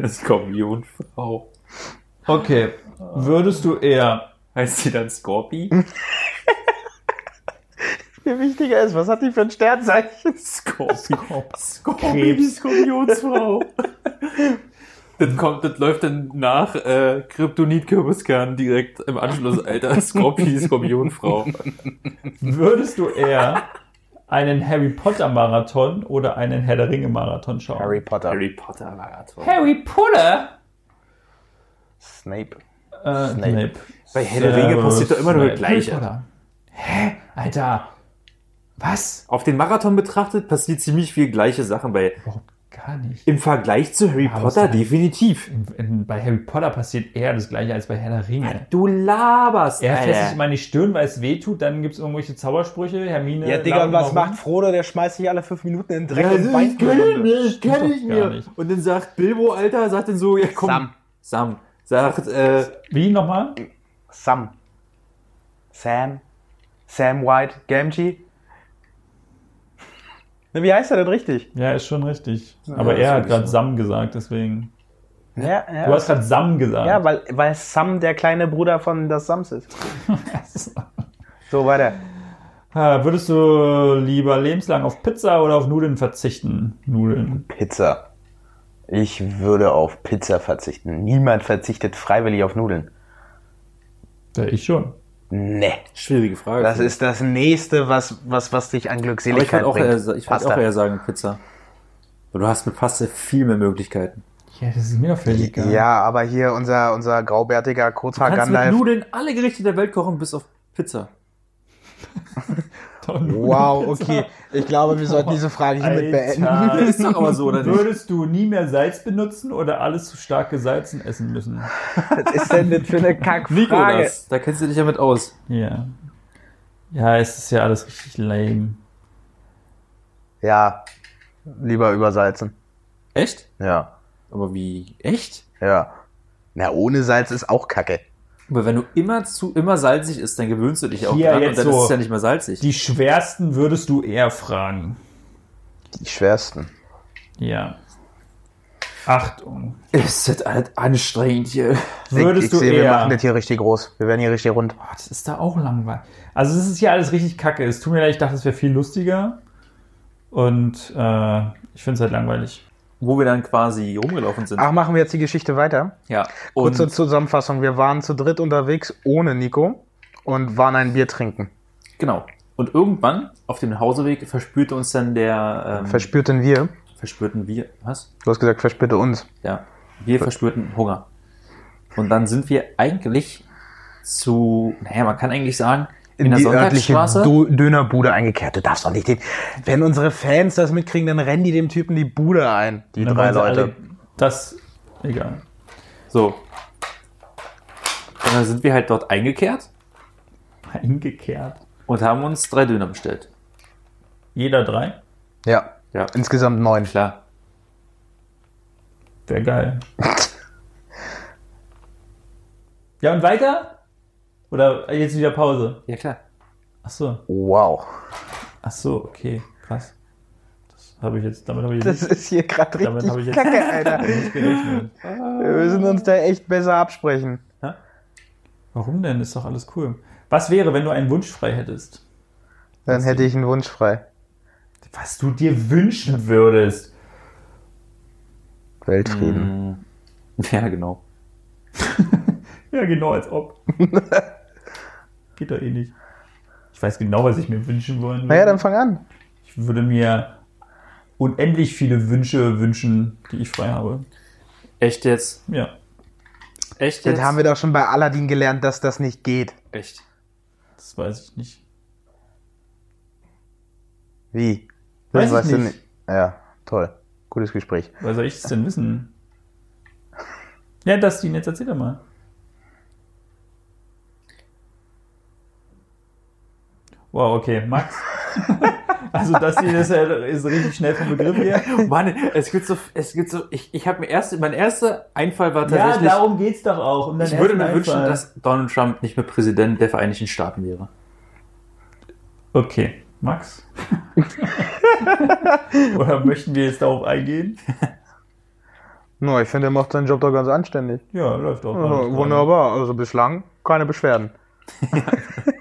Skorpionfrau. Okay, würdest du eher Heißt sie dann Scorpi? viel wichtiger ist, was hat die für ein Sternzeichen? Skorpion. Skorpion. Skorpionsfrau. Das kommt, das läuft dann nach äh, Kryptonit-Kürbiskern direkt im Anschluss, Alter. Skorpi, Skorpionfrau. Würdest du eher einen Harry Potter Marathon oder einen Herr der Ringe Marathon schauen? Harry Potter. Harry Potter Marathon. Harry Potter? Snape. Äh, Snape. Snape. Bei Herr der Ringe passiert doch immer nur das. Gleiche. Hä? Alter. Was? Auf den Marathon betrachtet passiert ziemlich viel gleiche Sachen bei. Gar nicht. Im Vergleich zu Harry Aber Potter denn? definitiv. In, in, bei Harry Potter passiert eher das gleiche als bei Herr der Ringe. Du laberst, Er fässt sich Alter. mal in die Stirn, weil es weh tut, dann gibt es irgendwelche Zaubersprüche, Hermine. Ja, Digga, und was rum. macht Frodo? Der schmeißt sich alle fünf Minuten in den Dreck Ja, und weint ich nicht, ich gar mehr. nicht. Und dann sagt Bilbo, Alter, sagt dann so, ja komm. Sam. Sam. Sagt, äh, Wie nochmal? Sam. Sam. Sam White. Gamgee. Na, wie heißt er denn richtig? Ja, ist schon richtig. Aber ist er hat gerade so. Sam gesagt, deswegen. Ja, ja. Du hast gerade Sam gesagt. ja weil, weil Sam der kleine Bruder von das Sams ist. So, weiter. Würdest du lieber lebenslang auf Pizza oder auf Nudeln verzichten? Nudeln. Pizza. Ich würde auf Pizza verzichten. Niemand verzichtet freiwillig auf Nudeln. Ja, ich schon. Nee. schwierige Frage. Das ist das nächste, was, was, was dich an Aber ich Glückseligkeit würde auch, bringt. eher, ich würd auch eher sagen Pizza. Weil Du hast mit Pasta viel mehr Möglichkeiten. Ja, das ist mir doch völlig egal. Ja, aber hier unser, unser graubärtiger Du kannst mit. Nudeln alle Gerichte der Welt kochen, bis auf Pizza. Wow, okay. Ich glaube, wir sollten diese Frage hiermit beenden. Ist doch aber so, oder nicht? Würdest du nie mehr Salz benutzen oder alles zu stark gesalzen essen müssen? Was ist denn das für eine Kackfrage? Nikolas, da kennst du dich ja mit aus. Ja. Ja, es ist ja alles richtig lame. Ja, lieber übersalzen. Echt? Ja, Aber wie? Echt? ja. Na, ohne Salz ist auch Kacke. Aber wenn du immer zu immer salzig isst, dann gewöhnst du dich auch Hier dran und jetzt dann so ist es ja nicht mehr salzig. Die schwersten würdest du eher fragen. Die schwersten. Ja. Achtung. ist das alles anstrengend hier. Würdest ich, du ich sehe, wir eher. machen das hier richtig groß. Wir werden hier richtig rund. Boah, das ist da auch langweilig. Also es ist hier alles richtig kacke. Es tut mir leid, ich dachte, es wäre viel lustiger. Und äh, ich finde es halt langweilig. Wo wir dann quasi rumgelaufen sind. Ach, machen wir jetzt die Geschichte weiter? ja. Kurze Zusammenfassung. Wir waren zu dritt unterwegs ohne Nico und waren ein Bier trinken. genau. Und irgendwann auf dem Hauseweg verspürte uns dann der ähm, Verspürten wir. verspürten wir was? Du hast gesagt, verspürte uns. Ja. Wir verspürten Hunger. Und dann sind wir eigentlich zu, naja, man kann eigentlich sagen, in, der die örtliche. Do Dönerbude eingekehrt. Du darfst doch nicht den. Wenn unsere Fans das mitkriegen, dann rennen die dem Typen die Bude ein. Die Dann drei Leute. alle- Das. Egal. So. Und dann sind wir halt dort eingekehrt Eingekehrt. und haben uns drei Döner bestellt. Jeder drei. Ja. Ja. Insgesamt neun. Klar. Wäre geil. Ja, und weiter? Oder jetzt wieder Pause? Ja, klar. Ach so. Wow. Ach so, okay. Krass. Das habe ich jetzt, damit habe ich Das ist hier gerade Damit hab ich richtig jetzt- kacke, Alter. nicht gerechnet. Wir müssen uns da echt besser absprechen. Warum denn? Ist doch alles cool. Was wäre, wenn du einen Wunsch frei hättest? Dann hätte ich einen Wunsch frei. Was du dir wünschen würdest. Weltfrieden. Ja, genau. Ja, genau, als ob. Geht doch eh nicht. Ich weiß genau, was ich mir wünschen wollen würde. Naja, dann fang an. Ich würde mir unendlich viele Wünsche wünschen, die ich frei habe. Echt jetzt? Ja. Echt jetzt? Das haben wir doch schon bei Aladdin gelernt, dass das nicht geht. Echt. Das weiß ich nicht. Wie? Weiß ich weißt du nicht. Ja, toll. Gutes Gespräch. Woher soll ich es denn wissen? Ja, Dustin, jetzt erzähl doch mal. Wow, okay. Max? also Dustin ist, ja, ist richtig schnell vom Begriff her. Mann, es gibt so, es gibt so, ich, ich habe mir erst, mein erster Einfall war Ja, tatsächlich, darum geht's doch auch. Um ich würde mir wünschen, dass Donald Trump nicht mehr Präsident der Vereinigten Staaten wäre. Okay, Max? Oder möchten wir jetzt darauf eingehen? No, ich finde, er macht seinen Job doch ganz anständig. Ja, läuft auch. Ja, alles gerade. wunderbar. Also bislang keine Beschwerden.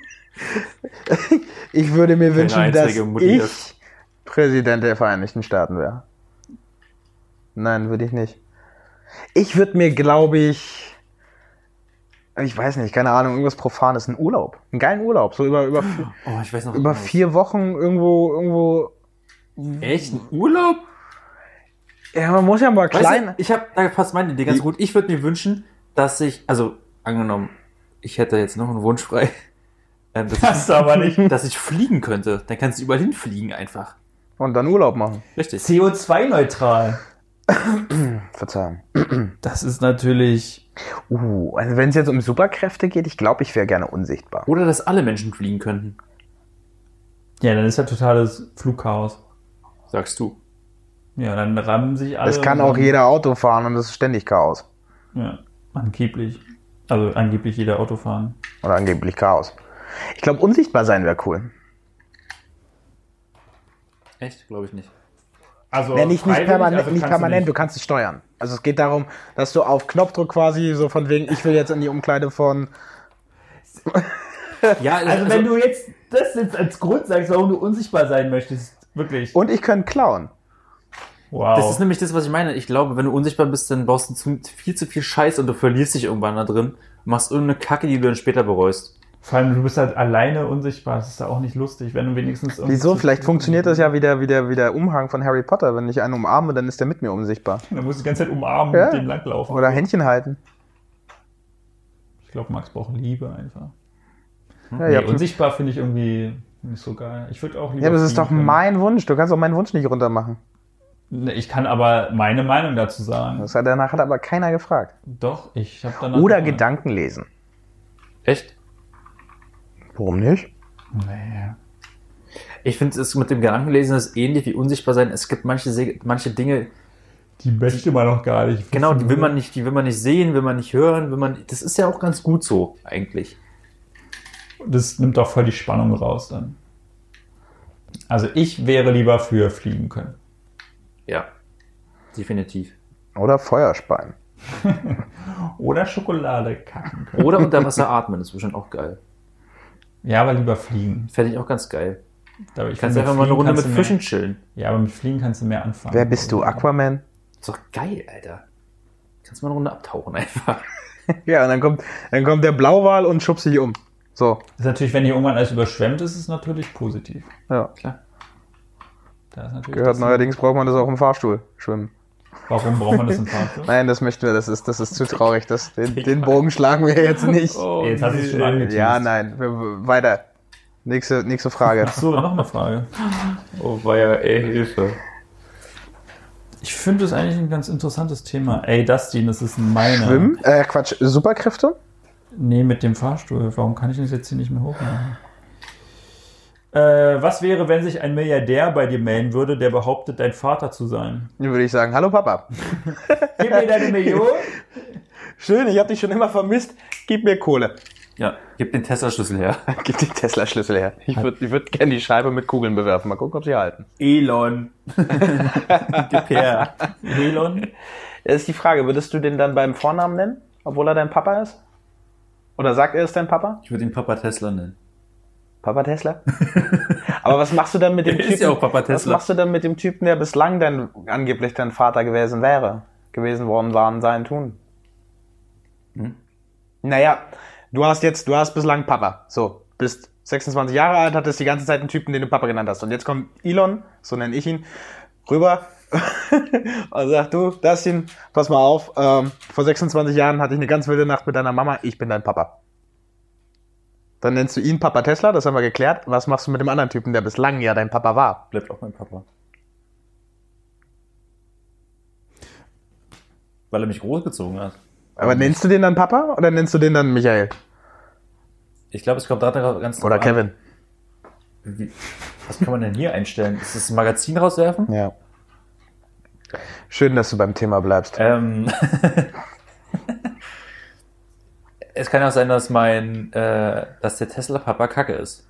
Ich würde mir wünschen, dass Mutti ich ist. Präsident der Vereinigten Staaten wäre. Nein, würde ich nicht. Ich würde mir, glaube ich, ich weiß nicht, keine Ahnung, irgendwas Profanes, einen Urlaub. Einen geilen Urlaub. So über, über, Oh, ich weiß noch. über vier Wochen irgendwo, irgendwo. Echt? Ein Urlaub? Ja, man muss ja mal Weißt klein. du, ich habe da passt meine Idee ganz gut. Ich würde mir wünschen, dass ich, also angenommen, ich hätte jetzt noch einen Wunsch frei, ähm, dass, Hast du aber nicht. ich, dass ich fliegen könnte. Dann kannst du überall hinfliegen einfach. Und dann Urlaub machen. Richtig. CO2-neutral. Verzeihung. Das ist natürlich. Uh, also wenn es jetzt um Superkräfte geht, ich glaube, ich wäre gerne unsichtbar. Oder dass alle Menschen fliegen könnten, Ja, dann ist ja totales Flugchaos. sagst du. Ja, dann rammen sich alle. Es kann auch jeder Auto fahren und es ist ständig Chaos. Ja, angeblich. Also angeblich jeder Auto fahren. Oder angeblich Chaos. Ich glaube, unsichtbar sein wäre cool. Echt? Glaube ich nicht. Also Ja, nicht, nicht permanent, also nicht kannst du permanent, du kannst es steuern. Also es geht darum, dass du auf Knopfdruck quasi so von wegen, ich will jetzt in die Umkleide von. Ja, Also wenn du jetzt das jetzt als Grund sagst, warum du unsichtbar sein möchtest, wirklich. Und ich könnte klauen. Wow. Das ist nämlich das, was ich meine. Ich glaube, wenn du unsichtbar bist, dann baust du zu, viel zu viel Scheiß und du verlierst dich irgendwann da drin. Machst irgendeine Kacke, die du dann später bereust. Vor allem, du bist halt alleine unsichtbar. Das ist ja auch nicht lustig, wenn du wenigstens. Wieso? Vielleicht funktioniert das ja wie der, wie, der, wie der Umhang von Harry Potter. Wenn ich einen umarme, dann ist der mit mir unsichtbar. Dann musst du die ganze Zeit umarmen Ja. und mit dem langlaufen. Oder Händchen halten. Ich glaube, Max braucht Liebe einfach. Ja, Nee, ja, unsichtbar finde ich irgendwie nicht so geil. Ich würde auch lieber. ja, das ist doch können. mein Wunsch. Du kannst auch meinen Wunsch nicht runtermachen. Ich kann aber meine Meinung dazu sagen. Das hat, danach hat aber keiner gefragt. Doch, ich habe danach. Oder gefragt. Gedanken lesen. Echt? Warum nicht? Nee. Ich finde es mit dem Gedankenlesen ist ähnlich wie unsichtbar sein. Es gibt manche, Se- manche Dinge, Die möchte man noch gar nicht. genau, die will man nicht, die will man nicht sehen, will man nicht hören, will man. Das ist ja auch ganz gut so, eigentlich. Das nimmt doch voll die Spannung raus dann. Also ich wäre lieber für fliegen können. Ja. Definitiv. Oder Feuerspeien. Oder Schokolade kacken können. Oder unter Wasser atmen, ist bestimmt auch geil. Ja, aber lieber fliegen. Fände ich auch ganz geil. Aber ich Du kannst einfach mal eine Runde mit Fischen Mehr, chillen. ja, aber mit Fliegen kannst du mehr anfangen. Wer bist du? Aquaman? Ist doch geil, Alter. Kannst mal eine Runde abtauchen einfach. Ja, und dann kommt, dann kommt der Blauwal und schubst sich um. So. Das ist natürlich, wenn hier irgendwann alles überschwemmt ist, ist es natürlich positiv. Ja. Klar. Da ist natürlich Gehört neuerdings braucht man das auch im Fahrstuhl schwimmen. Warum braucht man das im Fahrstuhl? Nein, das möchten wir, das ist, das ist zu traurig. Das, den, den Bogen schlagen wir jetzt nicht. Ey, Jetzt hast du es schon angeteased. Ja, nein. Weiter. Nächste, nächste Frage. Ach so, noch eine Frage. Oh, war ja, ey, Hilfe. Ich finde das eigentlich ein ganz interessantes Thema. Ey, Dustin, das ist meine. Schwimmen? Äh, Quatsch. Superkräfte? Nee, mit dem Fahrstuhl. Warum kann ich das jetzt hier nicht mehr hochmachen? Äh, was wäre, wenn sich ein Milliardär bei dir melden würde, der behauptet, dein Vater zu sein? Dann würde ich sagen, hallo Papa. Gib mir deine Million. Schön, ich habe dich schon immer vermisst. Gib mir Kohle. Ja, gib den Tesla-Schlüssel her. Gib den Tesla-Schlüssel her. Ich würde ich würd gerne die Scheibe mit Kugeln bewerfen. Mal gucken, ob sie halten. Elon. gib her. Elon. Das ist die Frage, würdest du den dann beim Vornamen nennen, obwohl er dein Papa ist? Oder sagt er ist dein Papa? Ich würde ihn Papa Tesla nennen. Papa Tesla? Aber was machst du dann mit dem Er ist Typen? ja auch Papa Was Tesla. machst du dann mit dem Typen, der bislang dein angeblich dein Vater gewesen wäre, gewesen worden war in seinen Tun? Hm? Naja, du hast jetzt, du hast bislang Papa. So, bist 26 Jahre alt, hattest die ganze Zeit einen Typen, den du Papa genannt hast. Und jetzt kommt Elon, so nenne ich ihn, rüber und sagt, du, Dustin, pass mal auf, ähm, vor 26 Jahren hatte ich eine ganz wilde Nacht mit deiner Mama, ich bin dein Papa. Dann nennst du ihn Papa Tesla, das haben wir geklärt. Was machst du mit dem anderen Typen, der bislang ja dein Papa war? Bleibt auch mein Papa. Weil er mich großgezogen hat. Aber nennst du den dann Papa oder nennst du den dann Michael? Ich glaube, es kommt da ganz Oder Kevin? Wie, was kann man denn hier einstellen? Ist das ein Magazin rauswerfen? Ja. Schön, dass du beim Thema bleibst. Ähm, es kann auch sein, dass mein, äh, dass der Tesla-Papa kacke ist.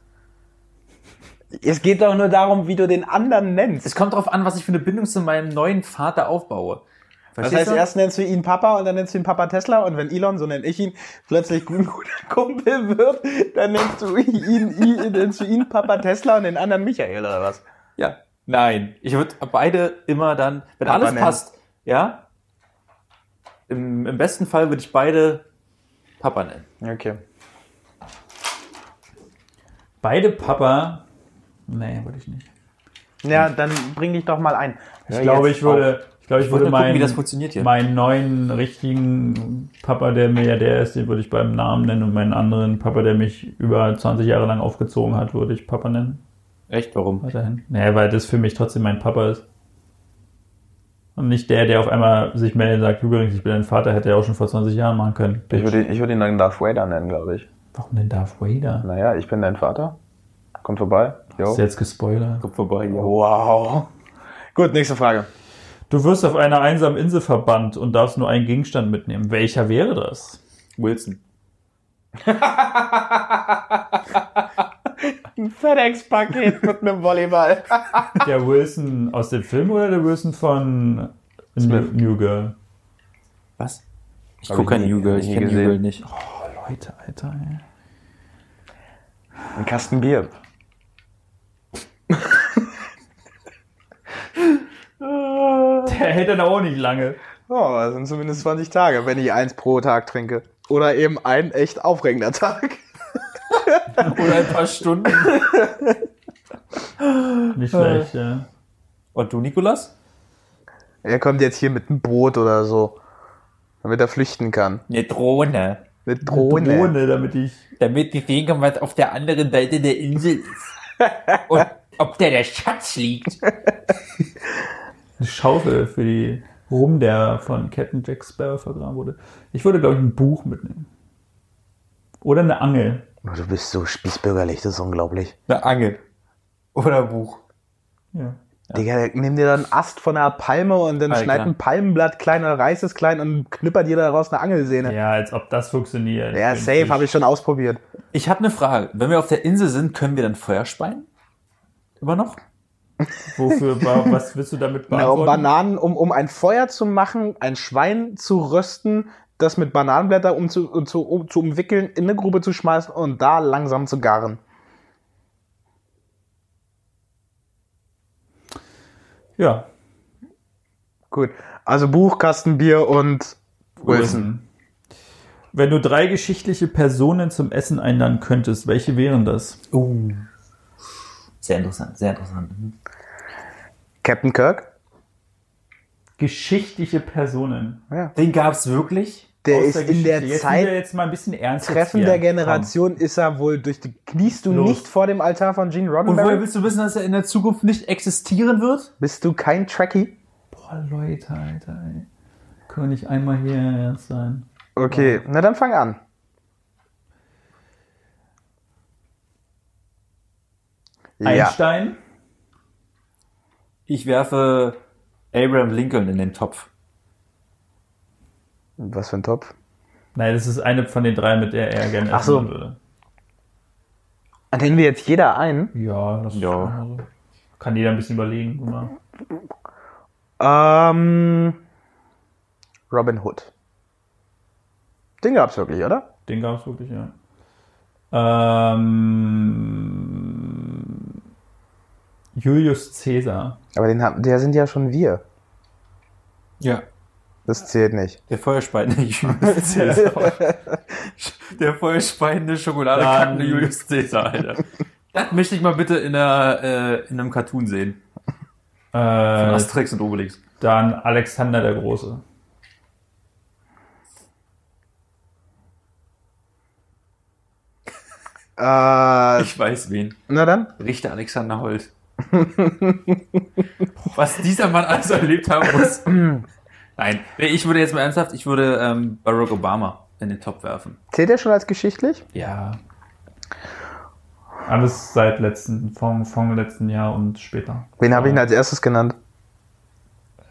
Es geht doch nur darum, wie du den anderen nennst. Es kommt darauf an, was ich für eine Bindung zu meinem neuen Vater aufbaue. Das Verstehst heißt, du? erst nennst du ihn Papa und dann nennst du ihn Papa Tesla und wenn Elon, so nenne ich ihn, plötzlich ein guter Kumpel wird, dann nennst du ihn, ihn, nennst du ihn Papa Tesla und den anderen Michael oder was? Ja. Nein. Ich würde beide immer dann, wenn Papa alles nennen. passt, ja. Im, Im besten Fall würde ich beide Papa nennen. Okay. Beide Papa. Nee, würde ich nicht. Ja, dann bring dich doch mal ein. Ich glaube, ich würde, ich glaube, ich wollte würde gucken, meinen, wie das funktioniert hier. meinen neuen richtigen Papa, der Milliardär ist, den würde ich beim Namen nennen und meinen anderen Papa, der mich über 20 Jahre lang aufgezogen hat, würde ich Papa nennen. Echt? Warum? Weiterhin. Naja, weil das für mich trotzdem mein Papa ist. Und nicht der, der auf einmal sich meldet und sagt, übrigens, ich bin dein Vater, hätte er auch schon vor 20 Jahren machen können. Ich würde, ihn- ich würde ihn dann Darth Vader nennen, glaube ich. Warum denn Darth Vader? Naja, ich bin dein Vater. Komm vorbei. Jo. Ist jetzt gespoilert. Kommt vorbei, ja. Wow. Gut, nächste Frage. Du wirst auf einer einsamen Insel verbannt und darfst nur einen Gegenstand mitnehmen. Welcher wäre das? Wilson. Ein FedEx-Paket mit einem Volleyball. Der Wilson aus dem Film oder der Wilson von New, Smith. New Girl? Was? Ich gucke ich kein New Girl, ich kenne New. Girl nicht. Oh, Leute, Alter. Ey. Ein Kasten Bier. Der hält dann auch nicht lange. Oh, das sind zumindest 20 Tage, wenn ich eins pro Tag trinke. Oder eben ein echt aufregender Tag. Oder ein paar Stunden. Nicht schlecht, ja. Und du, Nikolas? Er kommt jetzt hier mit einem Boot oder so, damit er flüchten kann. Eine Drohne. Mit Drohne. Drohne, damit ich. Damit wir sehen können, was auf der anderen Seite der Insel ist. Und ob da der Schatz liegt. Eine Schaufel für die Rum, der von Captain Jack Sparrow vergraben wurde. Ich würde, glaube ich, ein Buch mitnehmen. Oder eine Angel. Oh, du bist so spießbürgerlich, das ist unglaublich. Eine Angel. Oder ein Buch. Ja. Digga, nimm dir dann einen Ast von einer Palme und dann Alter. schneid ein Palmenblatt klein oder reiß es klein und knipper dir daraus eine Angelsehne. Ja, ja, als ob das funktioniert. safe, habe ich schon ausprobiert. Ich habe eine Frage. Wenn wir auf der Insel sind, können wir dann Feuer speien? Immer noch? Wofür, wa- was willst du damit Na, um beantworten? Bananen, um, um ein Feuer zu machen, ein Schwein zu rösten, das mit Bananenblätter um zu, um zu, um zu umwickeln, in eine Grube zu schmeißen und da langsam zu garen. ja. Gut. Also Buch, Kastenbier und Wilson. Wenn du drei geschichtliche Personen zum Essen einladen könntest, welche wären das? Uh. Sehr interessant, sehr interessant. Captain Kirk? Geschichtliche Personen. Ja. Den gab's wirklich? Der ist in der Jetzt Zeit jetzt mal ein bisschen ernst. Treffen der Generation ist er wohl durch die. Kniest du Los. nicht vor dem Altar von Gene Und woher Roddenberry? willst du wissen, dass er in der Zukunft nicht existieren wird? Bist du kein Trekkie? Komm. Boah, Leute, Alter, ey. Können nicht einmal hier ernst sein? Okay, na dann fang an. Ja. Einstein? Ich werfe Abraham Lincoln in den Topf. Was für ein Topf? Nein, das ist eine von den drei, mit der er gerne essen Ach so. würde. Nennen wir jetzt jeder ein? Ja, das Ja. Ist so. Kann jeder ein bisschen überlegen. guck mal. Ähm, Robin Hood. Den gab's wirklich, oder? Den gab es wirklich, ja. Ähm, Julius Caesar. Aber den haben, der sind ja schon wir. Ja. Das zählt nicht. Der feuerspeiende Julius Caesar. Der feuerspeiende Schokoladekackende Julius Caesar, Alter. Das möchte ich mal bitte in, einer, äh, in einem Cartoon sehen. Von Äh, Asterix und Obelix. dann Alexander der Große. Äh, Ich weiß wen. na dann. Richter Alexander Holt. Was dieser Mann alles erlebt haben muss. Nein, ich würde jetzt mal ernsthaft, ich würde ähm, Barack Obama in den Topf werfen. Zählt der schon als geschichtlich? Ja. Alles seit letzten, vom, vom letzten Jahr und später. Wen habe ich denn als erstes genannt?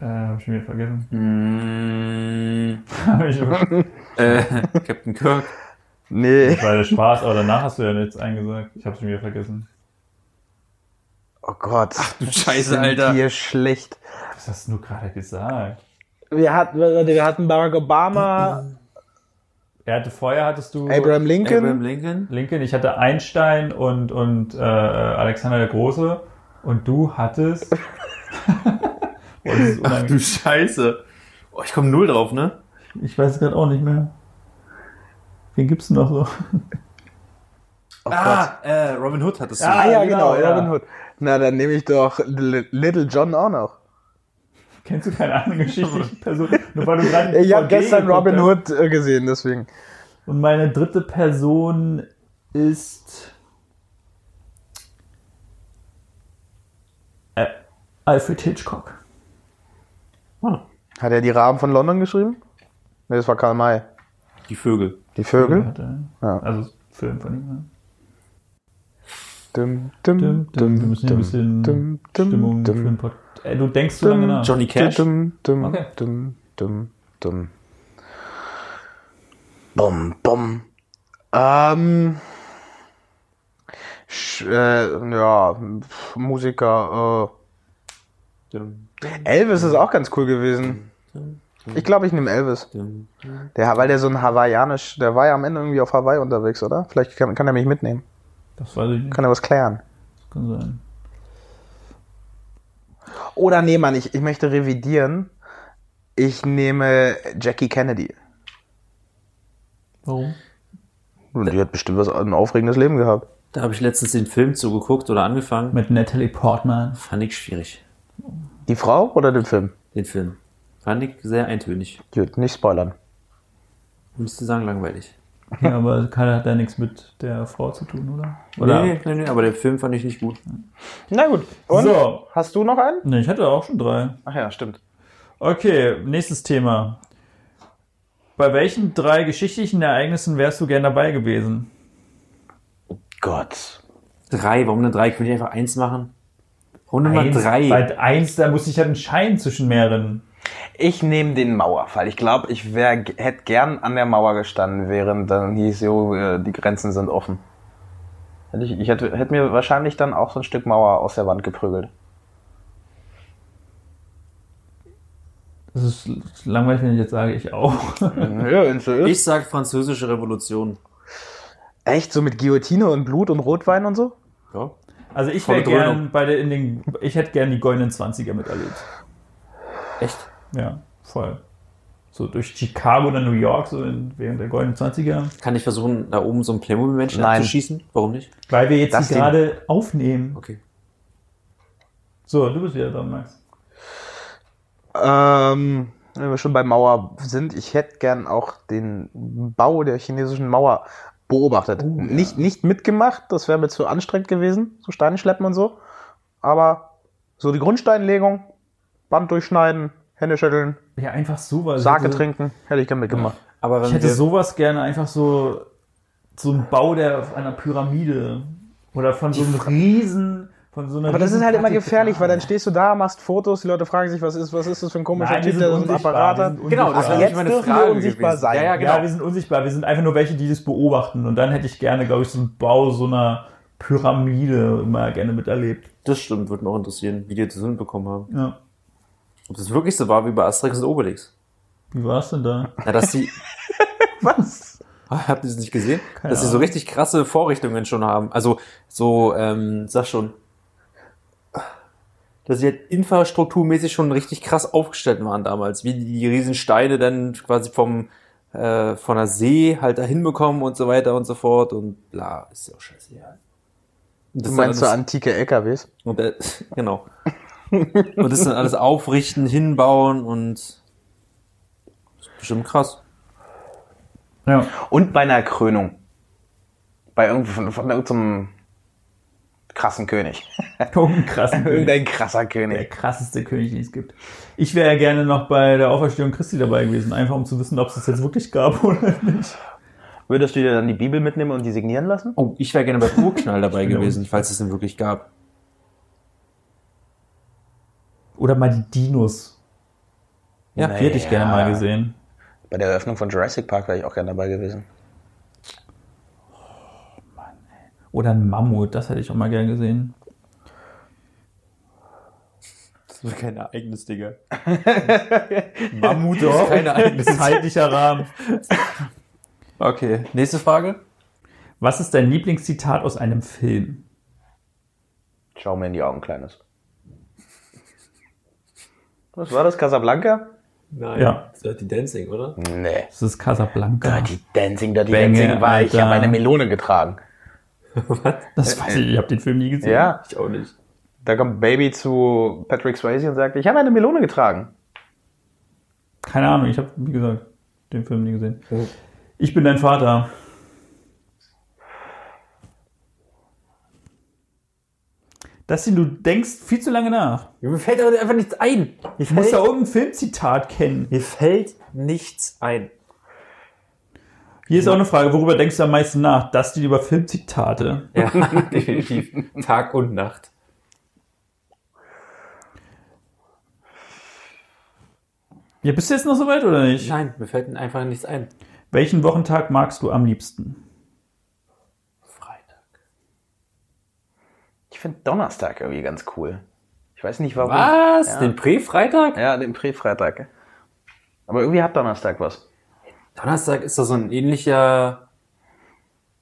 Äh, hab ich schon wieder vergessen. Mm, Hab ich äh, Captain Kirk. Nee. Das war der Spaß, aber danach hast du ja nichts eingesagt. Ich hab's schon wieder vergessen. Oh Gott. Ach du Scheiße, Alter. Hier schlecht. Was hast du nur gerade gesagt? Wir hatten, wir hatten Barack Obama, Er hatte vorher hattest du Abraham Lincoln. Abraham Lincoln. Lincoln, ich hatte Einstein und, und äh, Alexander der Große und du hattest. Ist Ach du Scheiße. Oh, ich komme null drauf, ne? ich weiß gerade auch nicht mehr. Wen gibt's denn noch so? ah, äh, Robin Hood hattest du. Ah, Ah ja, genau, genau, ja. Robin Hood. Na, dann nehme ich doch Li- Little John auch noch. Kennst du keine andere geschichtliche Person? Nur weil du gerade Ich habe gestern Robin. Hood äh, gesehen, deswegen. Und meine dritte Person ist äh, Alfred Hitchcock. Hat er die Raben von London geschrieben? Ne, das war Karl May. die Vögel. Die Vögel? Ja. Also Film von ihm. Ne? Dum, dum, Dum, dum, wir müssen hier ein bisschen dum, dum, Stimmung dum, für den Pod Ey, Du denkst zu lange nach. Johnny Cash. Dum, dum, Okay. dum, dum, dum. Bum, bum. Ähm. Sch, äh, ja, pf, Musiker. Äh, Elvis ist auch ganz cool gewesen. Ich glaube, ich nehme Elvis. Der, weil der so ein hawaiianisch, der war ja am Ende irgendwie auf Hawaii unterwegs, oder? Vielleicht kann, kann er mich mitnehmen. Das weiß ich nicht. Kann er was klären. Kann sein. Oder nee, Mann, ich, ich möchte revidieren. Ich nehme Jackie Kennedy. Warum? Und die hat bestimmt was, ein aufregendes Leben gehabt. Da habe ich letztens den Film zugeguckt oder angefangen. Mit Natalie Portman. Fand ich schwierig. Die Frau oder den Film? Den Film. Fand ich sehr eintönig. Gut, nicht spoilern. Müsste sagen, langweilig. Ja, aber keiner hat da nichts mit der Frau zu tun, oder? Oder? Nee, nee, nee, aber der Film fand ich nicht gut. Na gut. Und? So. Hast du noch einen? Nee, ich hatte auch schon drei. Ach ja, stimmt. Okay, nächstes Thema. Bei welchen drei geschichtlichen Ereignissen wärst du gern dabei gewesen? Gott. Drei, warum denn drei? Könnte ich einfach eins machen? Nummer Eins, drei? Bei eins, da muss ich halt entscheiden zwischen mehreren. Ich nehme den Mauerfall. Ich glaube, ich wär, hätte gern an der Mauer gestanden, während dann hieß, jo, äh, die Grenzen sind offen. Hätte Ich, ich hätte, hätte mir wahrscheinlich dann auch so ein Stück Mauer aus der Wand geprügelt. Das ist langweilig, wenn ich jetzt sage, ich auch. ja. Ich sag französische Revolution. Echt? So mit Guillotine und Blut und Rotwein und so? Ja. Also ich wäre gern bei der, in den, ich hätte gern die goldenen 20er miterlebt. Echt? Ja, voll. So durch Chicago oder New York, so in, während der goldenen 20er. Kann ich versuchen, da oben so einen Playmobil-Menschen Nein. abzuschießen? Warum nicht? Weil wir jetzt gerade aufnehmen. Okay. So, du bist wieder dran, Max. Ähm, wenn wir schon bei Mauer sind, ich hätte gern auch den Bau der chinesischen Mauer beobachtet. Oh, ja. nicht, nicht mitgemacht, das wäre mir zu anstrengend gewesen, so Steine schleppen und so. Aber so die Grundsteinlegung, Band durchschneiden, Hände schütteln, Ja, einfach sowas. Sake hätte- trinken, hätte ich gern mitgemacht. Aber wenn Ich hätte wir, sowas gerne einfach so, so ein Bau der einer Pyramide oder von so einem Riesen, von so einer Aber das ist halt immer gefährlich, weil dann stehst du da, machst Fotos, die Leute fragen sich, was ist, was ist das für ein komischer Typ, der so einen unsichtbar, Apparat hat. Genau, das wäre jetzt meine dürfen wir Frage unsichtbar gewesen. sein. Ja, ja, genau. Ja, wir sind unsichtbar. Wir sind einfach nur welche, die das beobachten. Und dann hätte ich gerne, glaube ich, so einen Bau so einer Pyramide immer gerne miterlebt. das stimmt, würde mich auch interessieren, wie die das hinbekommen haben. Ja. Ob das wirklich so war wie bei Asterix und Obelix. Wie war es denn da? Ja, dass sie, Was? Ah, habt ihr das nicht gesehen? Keine dass sie so richtig krasse Vorrichtungen schon haben. Also so, ähm, sag schon, dass sie halt infrastrukturmäßig schon richtig krass aufgestellt waren damals, wie die, die riesen Steine dann quasi vom äh, von der See halt dahin bekommen und so weiter und so fort und bla, ist ja auch scheiße. Ja. Du meinst so antike LKWs? und, äh, genau. Und das dann alles aufrichten, hinbauen und das ist bestimmt krass. Ja. Und bei einer Krönung. Bei irgend von, von irgendeinem krassen König. Irgendein krassen König. Irgendein krasser Der König. krasseste König, den es gibt. Ich wäre ja gerne noch bei der Auferstehung Christi dabei gewesen, einfach um zu wissen, ob es das jetzt wirklich gab oder nicht. Würdest du dir dann die Bibel mitnehmen und die signieren lassen? Oh, ich wäre gerne beim Urknall dabei gewesen, falls es den wirklich gab. Oder mal die Dinos. Ja, Die hätte ich gerne mal gesehen. Bei der Eröffnung von Jurassic Park wäre ich auch gerne dabei gewesen. Oder ein Mammut, das hätte ich auch mal gerne gesehen. Das ist kein Ereignis, Digga. Mammut Das ist kein Ereignis. Zeitlicher Rahmen. Okay, nächste Frage. Was ist dein Lieblingszitat aus einem Film? Schau mir in die Augen, Kleines. Was war das, Casablanca? Nein, Ja. Dirty Dancing, oder? Nee. Das ist Casablanca. Dirty Dancing, Dirty Bänge, Dancing war ich. Ich Alter. habe eine Melone getragen. Das weiß ich, ich habe den Film nie gesehen. Ja, Ich auch nicht. da kommt Baby zu Patrick Swayze und sagt, ich habe eine Melone getragen. Keine Ahnung, ich habe, wie gesagt, den Film nie gesehen. Ich bin dein Vater. Das du denkst viel zu lange nach. Mir fällt aber einfach nichts ein. Mir Du musst da irgendein Filmzitat kennen. mir fällt nichts ein. Hier ist auch eine Frage, worüber denkst du am meisten nach? Das die über Filmzitate. Ja, definitiv. Tag und Nacht. Ja, bist du jetzt noch soweit oder nicht? Nein, mir fällt einfach nichts ein. Welchen Wochentag magst du am liebsten? Ich finde Donnerstag irgendwie ganz cool. Ich weiß nicht warum. Was? Ja. Den Prä-Freitag? Ja, den Prä-Freitag. Aber irgendwie hat Donnerstag was. Donnerstag ist doch so ein ähnlicher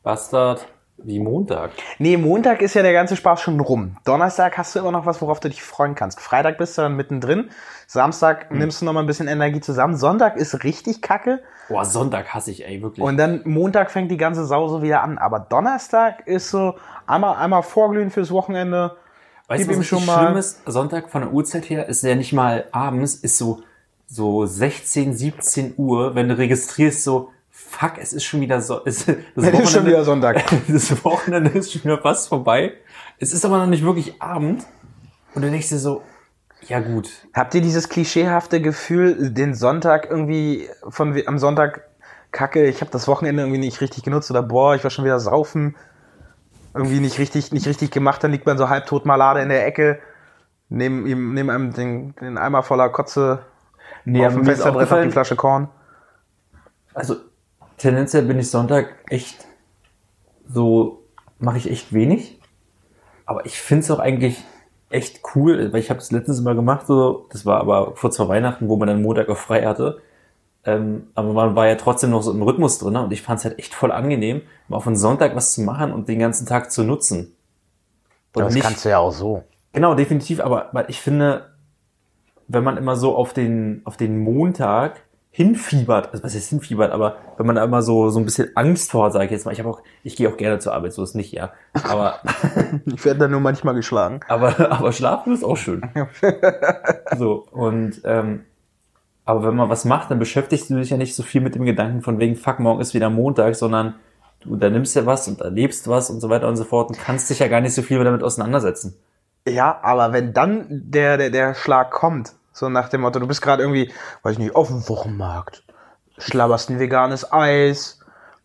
Bastard wie Montag. Nee, Montag ist ja der ganze Spaß schon rum. Donnerstag hast du immer noch was, worauf du dich freuen kannst. Freitag bist du dann mittendrin. Samstag nimmst du noch mal ein bisschen Energie zusammen. Sonntag ist richtig kacke. Boah, Sonntag hasse ich, ey, wirklich. Und dann Montag fängt die ganze Sau so wieder an. Aber Donnerstag ist so einmal, einmal vorglühen fürs Wochenende. weißt du, was schon mal- schlimm ist? Sonntag von der Uhrzeit her ist ja nicht mal abends, ist so, so 16, 17 Uhr, wenn du registrierst, so, fuck, es ist schon wieder so, es, das Es ist schon wieder Sonntag. das Wochenende ist schon wieder fast vorbei. Es ist aber noch nicht wirklich Abend. Und du denkst dir so, ja gut, Habt ihr dieses klischeehafte Gefühl, den Sonntag irgendwie von am Sonntag kacke, ich habe das Wochenende irgendwie nicht richtig genutzt oder boah, ich war schon wieder saufen, irgendwie nicht richtig nicht richtig gemacht, dann liegt man so halbtot malade in der Ecke, neben ihm neben einem den, den Eimer voller Kotze Nee, auf dem Fensterbrett noch die Flasche Korn. Also tendenziell bin ich Sonntag echt so, mache ich echt wenig. Aber ich finde es auch eigentlich echt cool, weil ich habe es letztens mal gemacht, so, das war aber kurz vor Weihnachten, wo man dann Montag auch frei hatte. Ähm, aber man war ja trotzdem noch so im Rhythmus drin ne? und ich fand es halt echt voll angenehm, mal auf einen Sonntag was zu machen und den ganzen Tag zu nutzen. Und das nicht, kannst du ja auch so. Genau, definitiv, aber ich finde, wenn man immer so auf den, auf den Montag hinfiebert, also was heißt hinfiebert, aber wenn man da immer so, so ein bisschen Angst vor hat, sage ich jetzt mal, ich habe auch, ich gehe auch gerne zur Arbeit, so ist nicht, ja. Aber, Ich werde da nur manchmal geschlagen. aber, aber schlafen ist auch schön. So, und, ähm, aber wenn man was macht, dann beschäftigst du dich ja nicht so viel mit dem Gedanken von wegen, fuck, morgen ist wieder Montag, sondern du da nimmst ja was und erlebst was und so weiter und so fort und kannst dich ja gar nicht so viel damit auseinandersetzen. Ja, aber wenn dann der, der, der Schlag kommt, so nach dem Motto, du bist gerade irgendwie, weiß ich nicht, auf dem Wochenmarkt, schlabberst ein veganes Eis,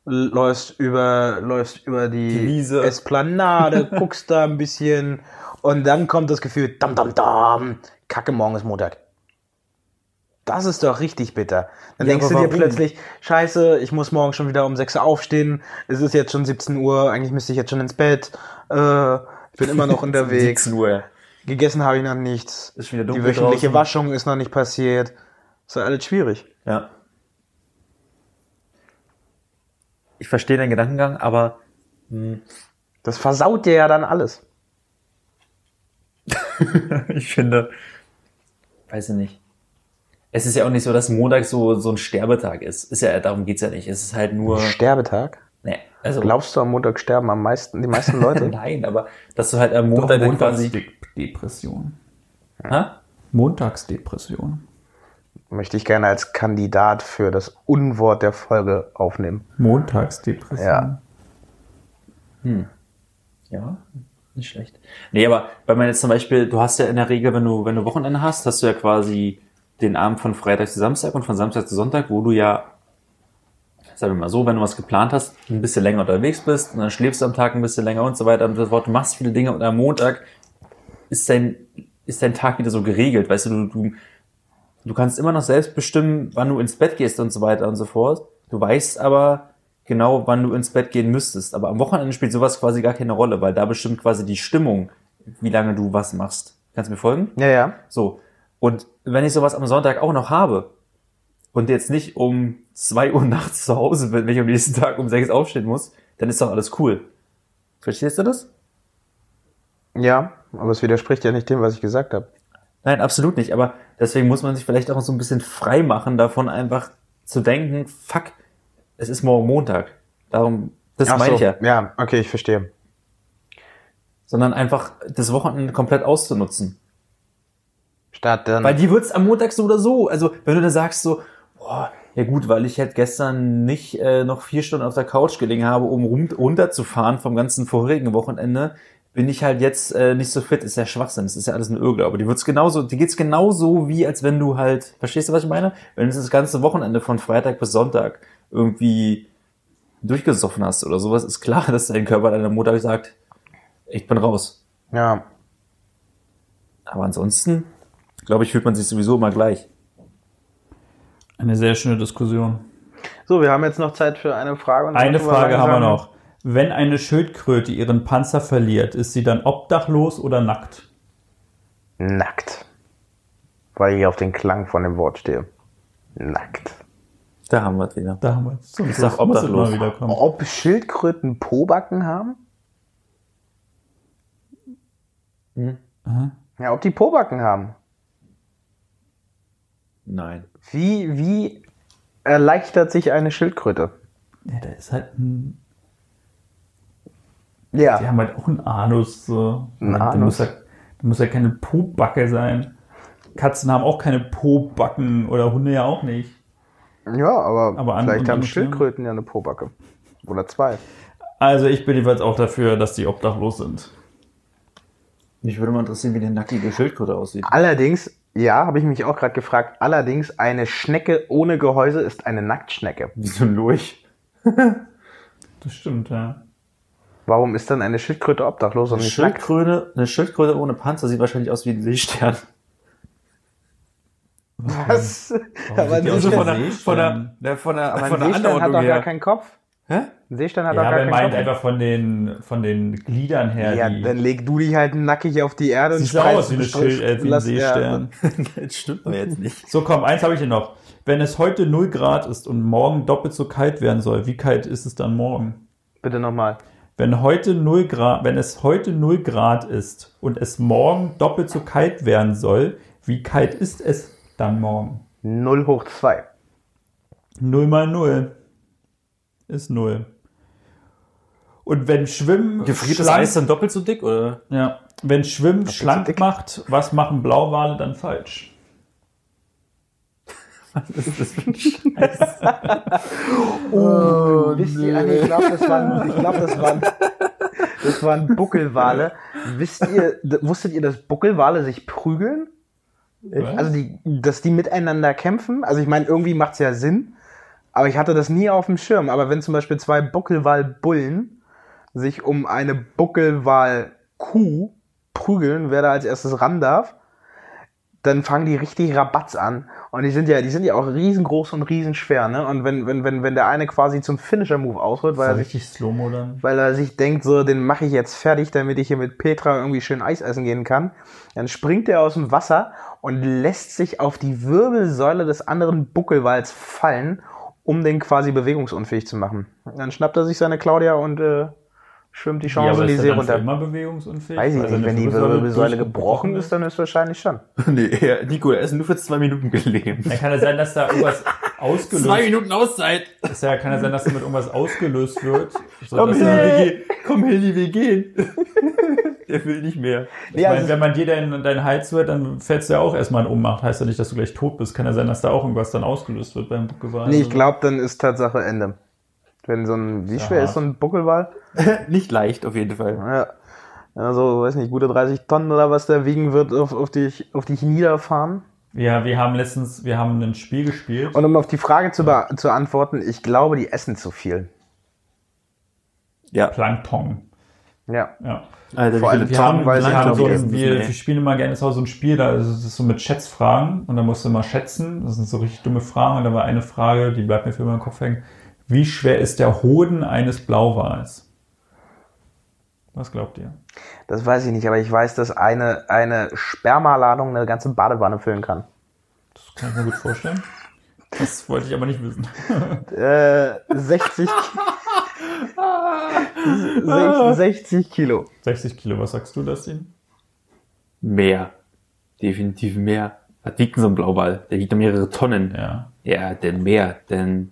läufst über, läufst über die, Wiese. Esplanade, guckst da ein bisschen und dann kommt das Gefühl, dam, dam, dam, kacke, morgen ist Montag. Das ist doch richtig bitter. Dann Ja, denkst du dir warum? plötzlich, scheiße, ich muss morgen schon wieder um 6 Uhr aufstehen, es ist jetzt schon 17 Uhr, eigentlich müsste ich jetzt schon ins Bett, äh, ich bin immer noch unterwegs. 17 Uhr. Gegessen habe ich noch nichts. Ist wieder Die dunkel wöchentliche draußen. Waschung ist noch nicht passiert. Ist ja alles schwierig. Ja. Ich verstehe deinen Gedankengang, aber Das versaut dir ja dann alles. ich finde, weiß ich nicht. Es ist ja auch nicht so, dass Montag so, so ein Sterbetag ist. Ist ja, darum geht's ja nicht. Es ist halt nur, Sterbetag? nee, also, Glaubst du, am Montag sterben am meisten, die meisten Leute? nein, aber, dass du halt am Montag dann quasi, Montagsdepression. Hä? Montagsdepression. Möchte ich gerne als Kandidat für das Unwort der Folge aufnehmen. Montagsdepression. Ja. Ja, nicht schlecht. Nee, aber wenn man jetzt zum Beispiel, du hast ja in der Regel, wenn du, wenn du Wochenende hast, hast du ja quasi den Abend von Freitag zu Samstag und von Samstag zu Sonntag, wo du ja, sagen wir mal so, wenn du was geplant hast, ein bisschen länger unterwegs bist und dann schläfst du am Tag ein bisschen länger und so weiter und so fort. Du machst viele Dinge und am Montag ist dein, ist dein Tag wieder so geregelt. Weißt du, du, du, du kannst immer noch selbst bestimmen, wann du ins Bett gehst und so weiter und so fort. Du weißt aber genau, wann du ins Bett gehen müsstest. Aber am Wochenende spielt sowas quasi gar keine Rolle, weil da bestimmt quasi die Stimmung, wie lange du was machst. Kannst du mir folgen? Ja, ja. So. Und wenn ich sowas am Sonntag auch noch habe und jetzt nicht um zwei Uhr nachts zu Hause bin, wenn ich am nächsten Tag um sechs aufstehen muss, dann ist doch alles cool. Verstehst du das? Ja, aber es widerspricht ja nicht dem, was ich gesagt habe. Nein, absolut nicht. Aber deswegen muss man sich vielleicht auch so ein bisschen frei machen, davon einfach zu denken, fuck, es ist morgen Montag. Darum, das Ach meine so, ich ja. Ja, okay, ich verstehe. Sondern einfach das Wochenende komplett auszunutzen. Statt dann. Weil die wird's am Montag so oder so. Also, wenn du dann sagst so, boah, ja gut, weil ich halt gestern nicht äh, noch vier Stunden auf der Couch gelegen habe, um runterzufahren vom ganzen vorigen Wochenende, bin ich halt jetzt äh, nicht so fit. Ist ja Schwachsinn, das ist ja alles ein Irrglaube. Die wird's genauso, die geht's genauso wie, als wenn du halt, verstehst du, was ich meine? Wenn du das ganze Wochenende von Freitag bis Sonntag irgendwie durchgesoffen hast oder sowas, ist klar, dass dein Körper am Montag sagt, ich bin raus. ja. Aber ansonsten, glaube ich, fühlt man sich sowieso immer gleich. Eine sehr schöne Diskussion. So, wir haben jetzt noch Zeit für eine Frage. Eine Frage haben wir noch. Wenn eine Schildkröte ihren Panzer verliert, ist sie dann obdachlos oder nackt? Nackt. Weil ich auf den Klang von dem Wort stehe. Nackt. Da haben wir es wieder. Da haben wir es. Ich sag obdachlos. Ob Schildkröten Pobacken haben? Hm? Ja, ob die Pobacken haben. Nein. Wie, wie erleichtert sich eine Schildkröte? Ja, da ist halt ein, Ja. die haben halt auch einen Anus. So. Ein da Anus. Muss ja, da muss ja keine Pobacke sein. Katzen haben auch keine Pobacken oder Hunde ja auch nicht. Ja, aber, Aber vielleicht haben Schildkröten ja eine Pobacke. Oder zwei. Also ich bin jedenfalls auch dafür, dass die obdachlos sind. Mich würde mal interessieren, wie eine nackige Schildkröte aussieht. Allerdings, ja, habe ich mich auch gerade gefragt, allerdings eine Schnecke ohne Gehäuse ist eine Nacktschnecke. Wie so ein Lurch. Das stimmt, ja. Warum ist dann eine Schildkröte obdachlos und Eine nicht nackt? Schildkröte, eine Schildkröte ohne Panzer sieht wahrscheinlich aus wie ein Seestern. Was? Aber ein Also ein von der, Seestern? von der, der, von der, aber ein von der Seestern hat doch gar her. keinen Kopf. Hä? Ein Seestern hat Ja, doch gar keinen meint Kopf. einfach von den, von den Gliedern her. Ja, die, dann leg du dich halt nackig auf die Erde Siehst und du aus wie, eine Schild, äh, wie ein Seestern. Das stimmt doch jetzt nicht. So, komm, eins habe ich hier noch. Wenn es heute 0 Grad ist und morgen doppelt so kalt werden soll, wie kalt ist es dann morgen? Bitte nochmal. Wenn heute 0 Grad, wenn es heute 0 Grad ist und es morgen doppelt so kalt werden soll, wie kalt ist es dann morgen? 0 hoch 2. 0 mal 0 ist 0. Und wenn Schwimmen Gefriert das schlank- Eis dann doppelt so dick, oder? ja, wenn Schwimmen so schlank dick? macht, was machen Blauwale dann falsch? Oh, wisst ihr, ah, nee, ich glaube, das waren, ich glaube, das waren, das waren Buckelwale. Wisst ihr, wusstet ihr, dass Buckelwale sich prügeln? Also, die, dass die miteinander kämpfen? Also, ich meine, irgendwie macht's ja Sinn. Aber ich hatte das nie auf dem Schirm. Aber wenn zum Beispiel zwei Buckelwalbullen sich um eine Buckelwalkuh prügeln, wer da als erstes ran darf, dann fangen die richtig Rabatz an. Und die sind ja, die sind ja auch riesengroß und riesenschwer, ne? Und wenn, wenn, wenn, wenn der eine quasi zum Finisher-Move ausholt, weil er sich, weil er sich denkt, so, den mache ich jetzt fertig, damit ich hier mit Petra irgendwie schön Eis essen gehen kann, dann springt er aus dem Wasser und lässt sich auf die Wirbelsäule des anderen Buckelwals fallen, um den quasi bewegungsunfähig zu machen. Dann schnappt er sich seine Claudia und äh, schwimmt die Ja, Chance aber in die ist See er dann für runter. immer bewegungsunfähig? Weiß ich Weil nicht, wenn die Wirbelsäule gebrochen ist, dann ist wahrscheinlich schon. nee, ja, Nico, er ist nur für zwei Minuten gelähmt. Dann kann es sein, dass da irgendwas ausgelöst Minuten Auszeit. ist. Ja, kann es sein, dass damit irgendwas ausgelöst wird. So, Komm, er, wir gehen. Komm, Hilli, wir gehen. Der will nicht mehr. ich Ja, meine, also- wenn man dir deinen dein Hals wird, dann fällst du ja auch erstmal in Ohnmacht. Heißt ja nicht, dass du gleich tot bist. Kann ja sein, dass da auch irgendwas dann ausgelöst wird beim Buckelwal. Nee, ich glaube, dann ist Tatsache Ende. Wenn so ein, wie schwer ist so ein Buckelwal? Nicht leicht, auf jeden Fall. Ja. Also, weiß nicht, gute 30 Tonnen oder was der wiegen wird, auf, auf, dich, auf dich niederfahren. Ja, wir haben letztens, wir haben ein Spiel gespielt. Und um auf die Frage zu, zu antworten, ich glaube, die essen zu viel. Ja. Plankton. Ja. Ja. Alter, Vor allem Wir haben, weil wir, haben so ein, wir, wir spielen immer gerne so ein Spiel, da ist es so mit Schätzfragen und dann musst du immer schätzen. Das sind so richtig dumme Fragen und da war eine Frage, die bleibt mir für immer im Kopf hängen. Wie schwer ist der Hoden eines Blauwals? Was glaubt ihr? Das weiß ich nicht, aber ich weiß, dass eine, eine Spermaladung eine ganze Badewanne füllen kann. Das kann ich mir gut vorstellen. Das wollte ich aber nicht wissen. Äh, 60, Sech- 60 Kilo. 60 Kilo, was sagst du, Dustin? Mehr. Definitiv mehr. Was wiegt denn so ein Blauwal? Der wiegt mehrere Tonnen. Ja. Ja, denn mehr. Denn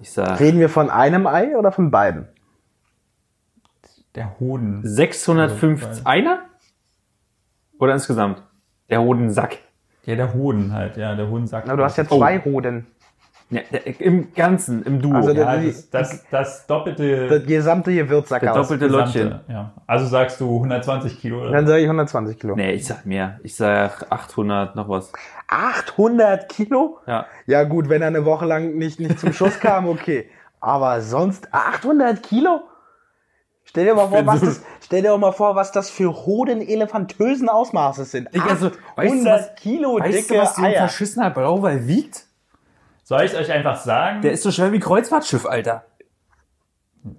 ich sag Reden wir von einem Ei oder von beiden? Der Hoden. 650. Einer? Oder insgesamt? Der Hodensack. Ja, der Hoden halt, ja, der Hodensack. Na, du hast ja zwei Hoden. Ja, der, Im Ganzen, im Duo. Also der- ja, das, das, das doppelte. Das gesamte Gewürzsack Der aus. doppelte Lottchen. gesamte, ja. Also sagst du 120 Kilo oder? Dann sage ich 120 Kilo. Nee, ich sag mehr. Ich sag 800 noch was. 800 Kilo? Ja. Ja gut, wenn er eine Woche lang nicht, nicht zum Schuss kam, okay. Aber sonst 800 Kilo? Stell dir mal vor, was so- das, stell dir auch mal vor, was das für hoden elefantösen Ausmaße sind. Digga, also, 800 weißt du, was- Kilo Weißt dicke du, was Eier. verschissener Blauwal wiegt? Soll ich euch einfach sagen? Der ist so schwer wie Kreuzfahrtschiff, Alter.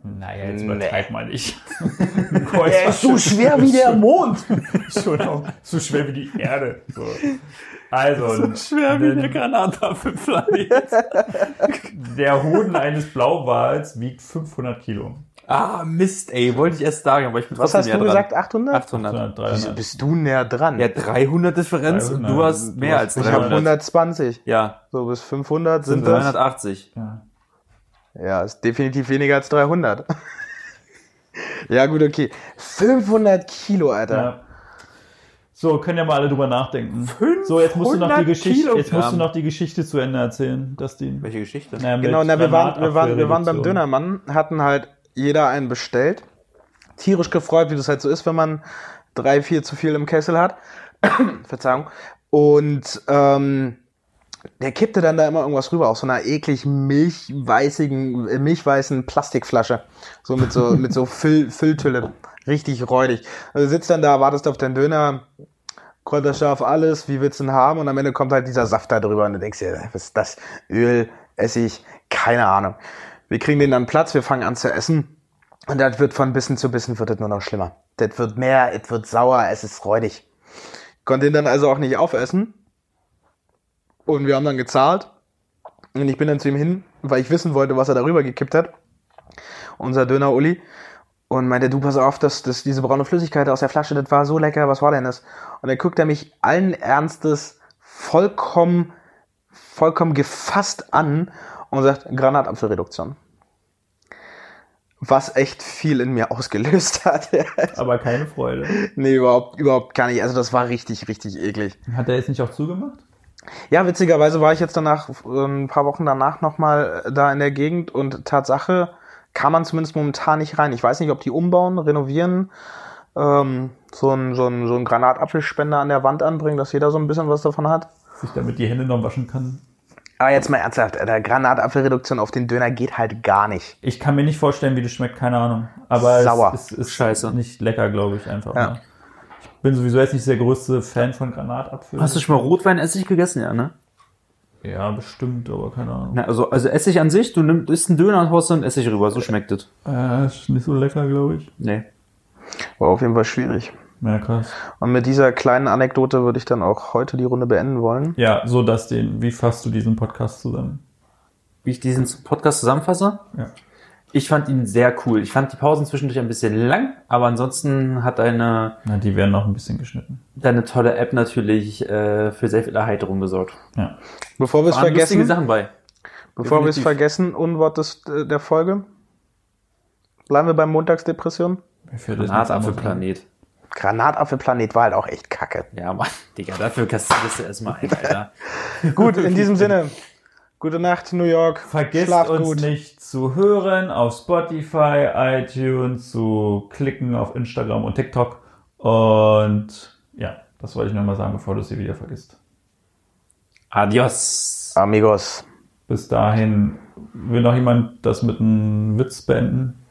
naja, jetzt Nee. übertreib mal nicht. Der ist so schwer wie der Mond. Schon auch so schwer wie die Erde. So. Also, der Granatapfelplanet. der Hoden eines Blauwals wiegt 500 Kilo. Ah, Mist, ey. Wollte ich erst sagen, aber ich bin Was trotzdem hast du dran. gesagt, 800? 800. 300, Wieso 300. bist du näher dran? Ja, 300 Differenz und 300. du hast Du mehr hast- als ich habe 300. 120. Ja, So bis 500 sind sind das. 380. Ja. Ja, ist definitiv weniger als 300. ja gut, okay. 500 Kilo, Alter. Ja. So, können ja mal alle drüber nachdenken. So, jetzt musst du noch die 500 Geschichte, jetzt musst du noch die Geschichte zu Ende erzählen, Dustin. Welche Geschichte? Na, Genau, na, wir, waren, wir, waren, wir waren beim. Dönermann, hatten halt jeder einen bestellt. Tierisch gefreut, wie das halt so ist, wenn man drei, vier zu viel im Kessel hat. Verzeihung. Und ähm, der kippte dann da immer irgendwas rüber aus so einer eklig milchweißigen, äh, milchweißen Plastikflasche. So mit so, mit so Füll, Fülltülle. Richtig räudig. Also du sitzt dann da, wartest auf deinen Döner, Kräuterscharf, alles, wie willst du ihn haben? Und am Ende kommt halt dieser Saft da drüber und du denkst dir, was ist das? Öl, Essig, keine Ahnung. Wir kriegen den dann Platz, wir fangen an zu essen. Und das wird von Bissen zu Bissen wird das nur noch schlimmer. Das wird mehr, es wird sauer, es ist räudig. Konnte ihn dann also auch nicht aufessen. Und wir haben dann gezahlt. Und ich bin dann zu ihm hin, weil ich wissen wollte, was er darüber gekippt hat. Unser Döner Uli. Und meinte, du pass auf, dass, dass diese braune Flüssigkeit aus der Flasche, das war so lecker, was war denn das? Und dann guckt er mich allen Ernstes vollkommen, vollkommen gefasst an und sagt, Granatapfelreduktion. Was echt viel in mir ausgelöst hat. Aber keine Freude. nee, überhaupt, überhaupt gar nicht. Also das war richtig, richtig eklig. Hat er jetzt nicht auch zugemacht? Ja, witzigerweise war ich jetzt danach, äh, ein paar Wochen danach nochmal da in der Gegend und Tatsache kann man zumindest momentan nicht rein. Ich weiß nicht, ob die umbauen, renovieren, ähm, so ein, so ein, so ein Granatapfelspender an der Wand anbringen, dass jeder so ein bisschen was davon hat. Sich damit die Hände noch waschen kann. Aber jetzt mal ernsthaft, Alter, Granatapfelreduktion auf den Döner geht halt gar nicht. Ich kann mir nicht vorstellen, wie das schmeckt, keine Ahnung. Aber Sauer. es, es ist Scheiße. nicht lecker, glaube ich, einfach. Ja. Ne? Ich bin sowieso jetzt nicht der größte Fan von Granatapfel. Hast du schon mal Rotweinessig gegessen, ja, ne? Ja, bestimmt, aber keine Ahnung. Na, also, also Essig an sich, du nimmst isst einen Döner und haust dann Essig rüber, so schmeckt es. Äh, ist nicht so lecker, glaube ich. Nee. War auf jeden Fall schwierig. Ja, krass. Und mit dieser kleinen Anekdote würde ich dann auch heute die Runde beenden wollen. Ja, so das den. Wie fasst du diesen Podcast zusammen? Wie ich diesen Podcast zusammenfasse? Ja. Ich fand ihn sehr cool. Ich fand die Pausen zwischendurch ein bisschen lang, aber ansonsten hat deine, Na, die werden noch ein bisschen geschnitten. deine tolle App natürlich äh, für sehr viel Erheiterung gesorgt. Ja. Bevor wir es Waren lustige vergessen, Sachen bei. bevor wir es vergessen, Unwort des, äh, der Folge. Bleiben wir beim Montagsdepression. Mir fällt ein. Granatapfelplanet. War halt auch echt kacke. Ja, Mann, Digga, dafür kassierst du erstmal ein, Alter. Gut, in diesem Sinne. Gute Nacht, New York. Schlaft uns gut. nicht zu hören auf Spotify, iTunes, zu klicken auf Instagram und TikTok. Und ja, das wollte ich noch mal sagen, bevor du es hier wieder vergisst. Adios. Amigos. Bis dahin, will noch jemand das mit einem Witz beenden?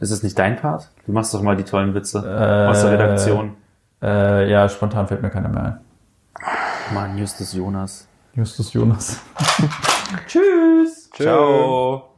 Ist es nicht dein Part? Du machst doch mal die tollen Witze Äh, aus der Redaktion. Äh, ja, spontan fällt mir keiner mehr ein. Mann, Justus Jonas. Justus Jonas. Tschüss. Ciao.